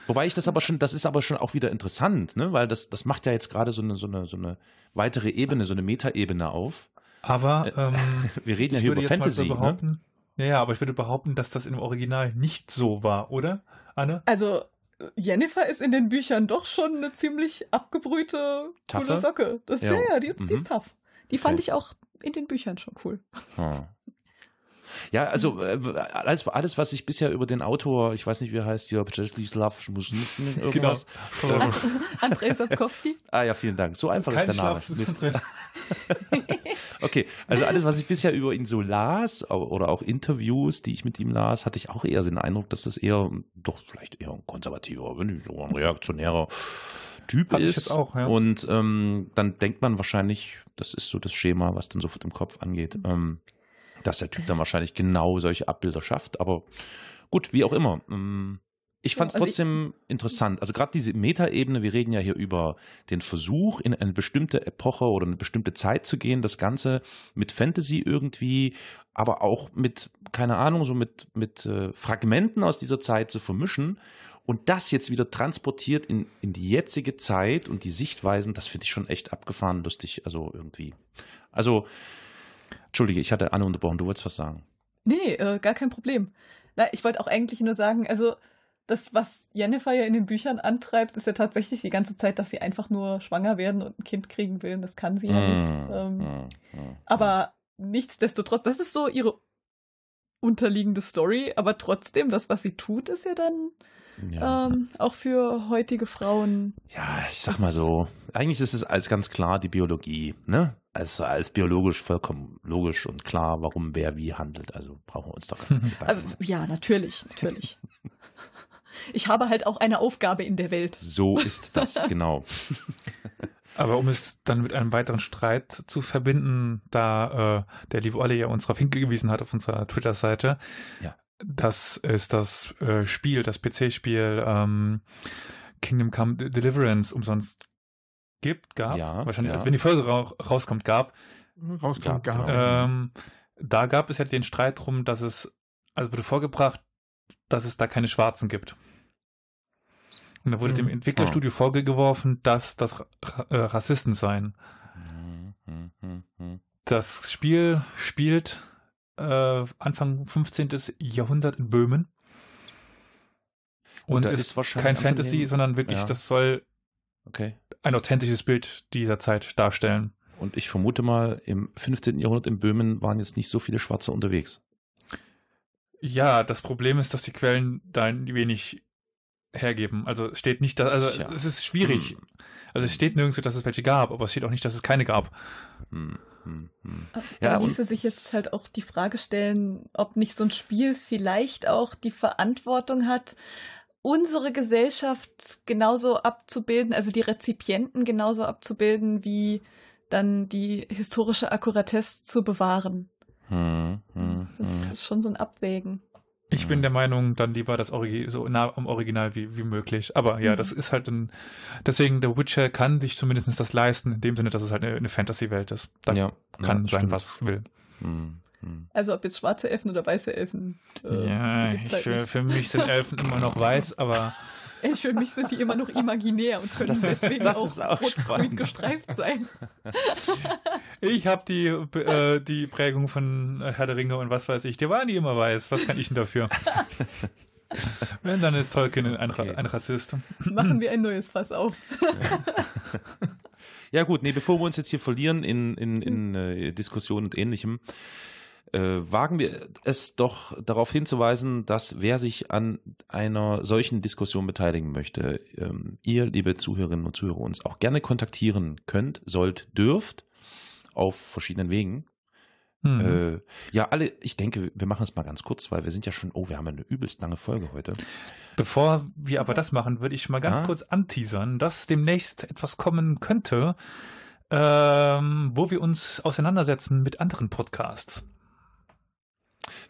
Wobei ich das aber schon, das ist aber schon auch wieder interessant, ne? Weil das, das macht ja jetzt gerade so eine, so eine, so eine weitere Ebene, so eine Metaebene auf. Aber äh, ähm, wir reden ja hier über Fantasy. Ne? Ja, ja, aber ich würde behaupten, dass das im Original nicht so war, oder, Anne? Also Jennifer ist in den Büchern doch schon eine ziemlich abgebrühte Taffe? coole Socke. Das ja, ja, die, mhm. die ist tough. Die fand ich auch in den Büchern schon cool. Hm. Ja, also äh, alles, alles, was ich bisher über den Autor, ich weiß nicht, wie er heißt, hier, Czeslislav Schmusnitsin, irgendwas. Genau. Andrei Sapkowski. ah ja, vielen Dank. So einfach Kein ist der Name. okay, also alles, was ich bisher über ihn so las oder auch Interviews, die ich mit ihm las, hatte ich auch eher den Eindruck, dass das eher, doch vielleicht eher ein konservativer, wenn nicht so ein reaktionärer Typ Hatte ist. Auch, ja. Und ähm, dann denkt man wahrscheinlich, das ist so das Schema, was dann sofort im Kopf angeht, ähm, dass der Typ dann wahrscheinlich genau solche Abbilder schafft. Aber gut, wie auch immer. Ähm, ich fand es also trotzdem ich, interessant. Also gerade diese Metaebene, wir reden ja hier über den Versuch, in eine bestimmte Epoche oder eine bestimmte Zeit zu gehen, das Ganze mit Fantasy irgendwie, aber auch mit, keine Ahnung, so mit, mit äh, Fragmenten aus dieser Zeit zu vermischen und das jetzt wieder transportiert in, in die jetzige Zeit und die Sichtweisen, das finde ich schon echt abgefahren lustig. Also irgendwie. Also, Entschuldige, ich hatte Anne unterbrochen, du wolltest was sagen. Nee, äh, gar kein Problem. Na, ich wollte auch eigentlich nur sagen, also das, was Jennifer ja in den Büchern antreibt, ist ja tatsächlich die ganze Zeit, dass sie einfach nur schwanger werden und ein Kind kriegen will. Und das kann sie ja mm, nicht. Ähm, mm, mm, aber nichtsdestotrotz, das ist so ihre unterliegende Story. Aber trotzdem, das, was sie tut, ist ja dann ja. Ähm, auch für heutige Frauen. Ja, ich sag mal so, eigentlich ist es als ganz klar die Biologie, ne? Als, als biologisch vollkommen logisch und klar, warum wer wie handelt. Also brauchen wir uns doch gar nicht äh, Ja, natürlich, natürlich. ich habe halt auch eine Aufgabe in der Welt. So ist das, genau. Aber um es dann mit einem weiteren Streit zu verbinden, da äh, der liebe Olli ja uns darauf hingewiesen hat auf unserer Twitter-Seite, ja das ist das äh, Spiel, das PC-Spiel ähm, Kingdom Come Deliverance umsonst gibt, gab. Ja, wahrscheinlich, ja. als wenn die Folge ra rauskommt, gab. Rauskommt, gab. Ähm, da gab es ja den Streit drum, dass es, also wurde vorgebracht, dass es da keine Schwarzen gibt. Und da wurde hm. dem Entwicklerstudio oh. vorgeworfen, dass das äh, Rassisten seien. Hm, hm, hm, hm. Das Spiel spielt äh, Anfang 15. Jahrhundert in Böhmen. Und, und ist, ist kein Fantasy, sondern wirklich, ja. das soll okay. ein authentisches Bild dieser Zeit darstellen. Und ich vermute mal, im 15. Jahrhundert in Böhmen waren jetzt nicht so viele Schwarze unterwegs. Ja, das Problem ist, dass die Quellen da wenig hergeben. Also es steht nicht, dass, also ja. es ist schwierig. Hm. Also es steht nirgendwo, dass es welche gab, aber es steht auch nicht, dass es keine gab. Hm. Hm, hm. Da ja, ließe sich jetzt halt auch die Frage stellen, ob nicht so ein Spiel vielleicht auch die Verantwortung hat, unsere Gesellschaft genauso abzubilden, also die Rezipienten genauso abzubilden, wie dann die historische Akkuratesse zu bewahren. Hm, hm, das hm. ist schon so ein Abwägen. Ich bin der Meinung, dann lieber das Origi so nah am Original wie, wie möglich. Aber ja, mhm. das ist halt ein. Deswegen, The Witcher kann sich zumindest das leisten, in dem Sinne, dass es halt eine, eine Fantasy-Welt ist. Da ja, kann ja, sein, stimmt. was will. Mhm. mhm. Also ob jetzt schwarze Elfen oder weiße Elfen. Äh, ja, halt für, für mich sind Elfen immer noch weiß, aber Ey, für mich sind die immer noch imaginär und können das deswegen ist, auch, auch rot-grün gestreift sein. Ich habe die, äh, die Prägung von Herr der Ringe und was weiß ich. Die waren nie immer weiß. Was kann ich denn dafür? Wenn, dann ist Tolkien ein, okay. ein Rassist. Machen wir ein neues Fass auf. ja gut, nee, bevor wir uns jetzt hier verlieren in, in, in äh, Diskussionen und ähnlichem, äh, wagen wir es doch darauf hinzuweisen, dass wer sich an einer solchen Diskussion beteiligen möchte, ähm, ihr, liebe Zuhörerinnen und Zuhörer, uns auch gerne kontaktieren könnt, sollt, dürft, auf verschiedenen Wegen. Mhm. Äh, ja, alle, ich denke, wir machen es mal ganz kurz, weil wir sind ja schon, oh, wir haben eine übelst lange Folge heute. Bevor wir aber das machen, würde ich mal ganz ah. kurz anteasern, dass demnächst etwas kommen könnte, ähm, wo wir uns auseinandersetzen mit anderen Podcasts.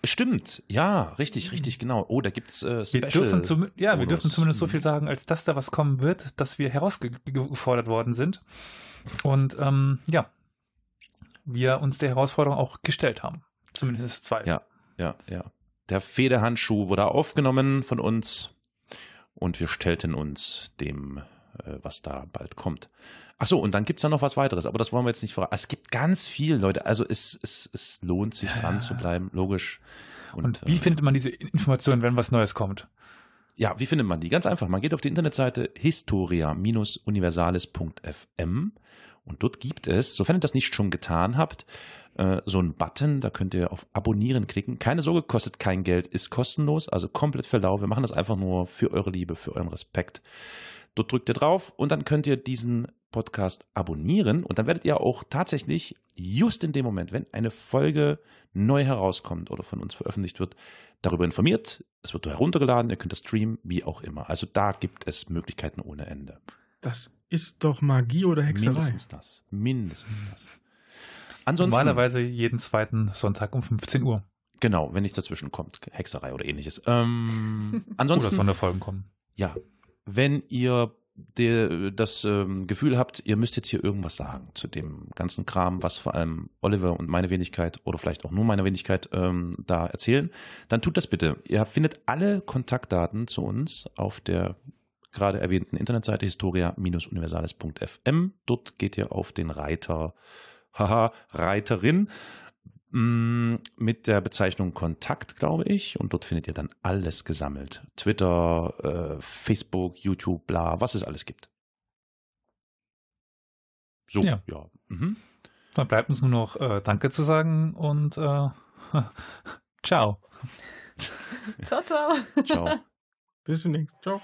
Stimmt, ja, richtig, richtig, genau. Oh, da gibt's äh, Wir dürfen, zum, ja, wir dürfen zumindest so Mhm. viel sagen, als dass da was kommen wird, dass wir herausgefordert worden sind. Und ähm, ja, wir uns der Herausforderung auch gestellt haben. Zumindest zwei. Ja. Ja, ja. Der Federhandschuh wurde aufgenommen von uns und wir stellten uns dem, äh, was da bald kommt. Ach so, und dann gibt's da noch was weiteres, aber das wollen wir jetzt nicht verraten. Es gibt ganz viel, Leute. Also es, es, es lohnt sich dran zu bleiben, logisch. Und, wie äh, findet man diese Informationen, wenn was Neues kommt? Ja, wie findet man die? Ganz einfach. Man geht auf die Internetseite historia-universales.fm und dort gibt es, sofern ihr das nicht schon getan habt, äh, so einen Button, da könnt ihr auf Abonnieren klicken. Keine Sorge, kostet kein Geld, ist kostenlos, also komplett für lau. Wir machen das einfach nur für eure Liebe, für euren Respekt. Dort drückt ihr drauf und dann könnt ihr diesen Podcast abonnieren und dann werdet ihr auch tatsächlich just in dem Moment, wenn eine Folge neu herauskommt oder von uns veröffentlicht wird, darüber informiert. Es wird heruntergeladen, ihr könnt das streamen, wie auch immer. Also da gibt es Möglichkeiten ohne Ende. Das ist doch Magie oder Hexerei. Mindestens das. Mindestens das. Ansonsten, Normalerweise jeden zweiten Sonntag um 15 Uhr. genau, wenn nichts dazwischen kommt, Hexerei oder ähnliches. Ähm, Oder ansonsten, Sonderfolgen kommen. ja, wenn ihr der, das ähm, Gefühl habt, ihr müsst jetzt hier irgendwas sagen zu dem ganzen Kram, was vor allem Oliver und meine Wenigkeit oder vielleicht auch nur meine Wenigkeit ähm, da erzählen, dann tut das bitte. Ihr findet alle Kontaktdaten zu uns auf der gerade erwähnten Internetseite historia-universales.fm. Dort geht ihr auf den Reiter, haha, Reiterin mit der Bezeichnung Kontakt, glaube ich. Und dort findet ihr dann alles gesammelt. Twitter, äh, Facebook, YouTube, bla, was es alles gibt. So, Ja. ja. Mhm. Dann bleibt uns nur noch äh, Danke zu sagen und äh, ciao. Ciao, ciao. Ciao. Bis demnächst. Ciao.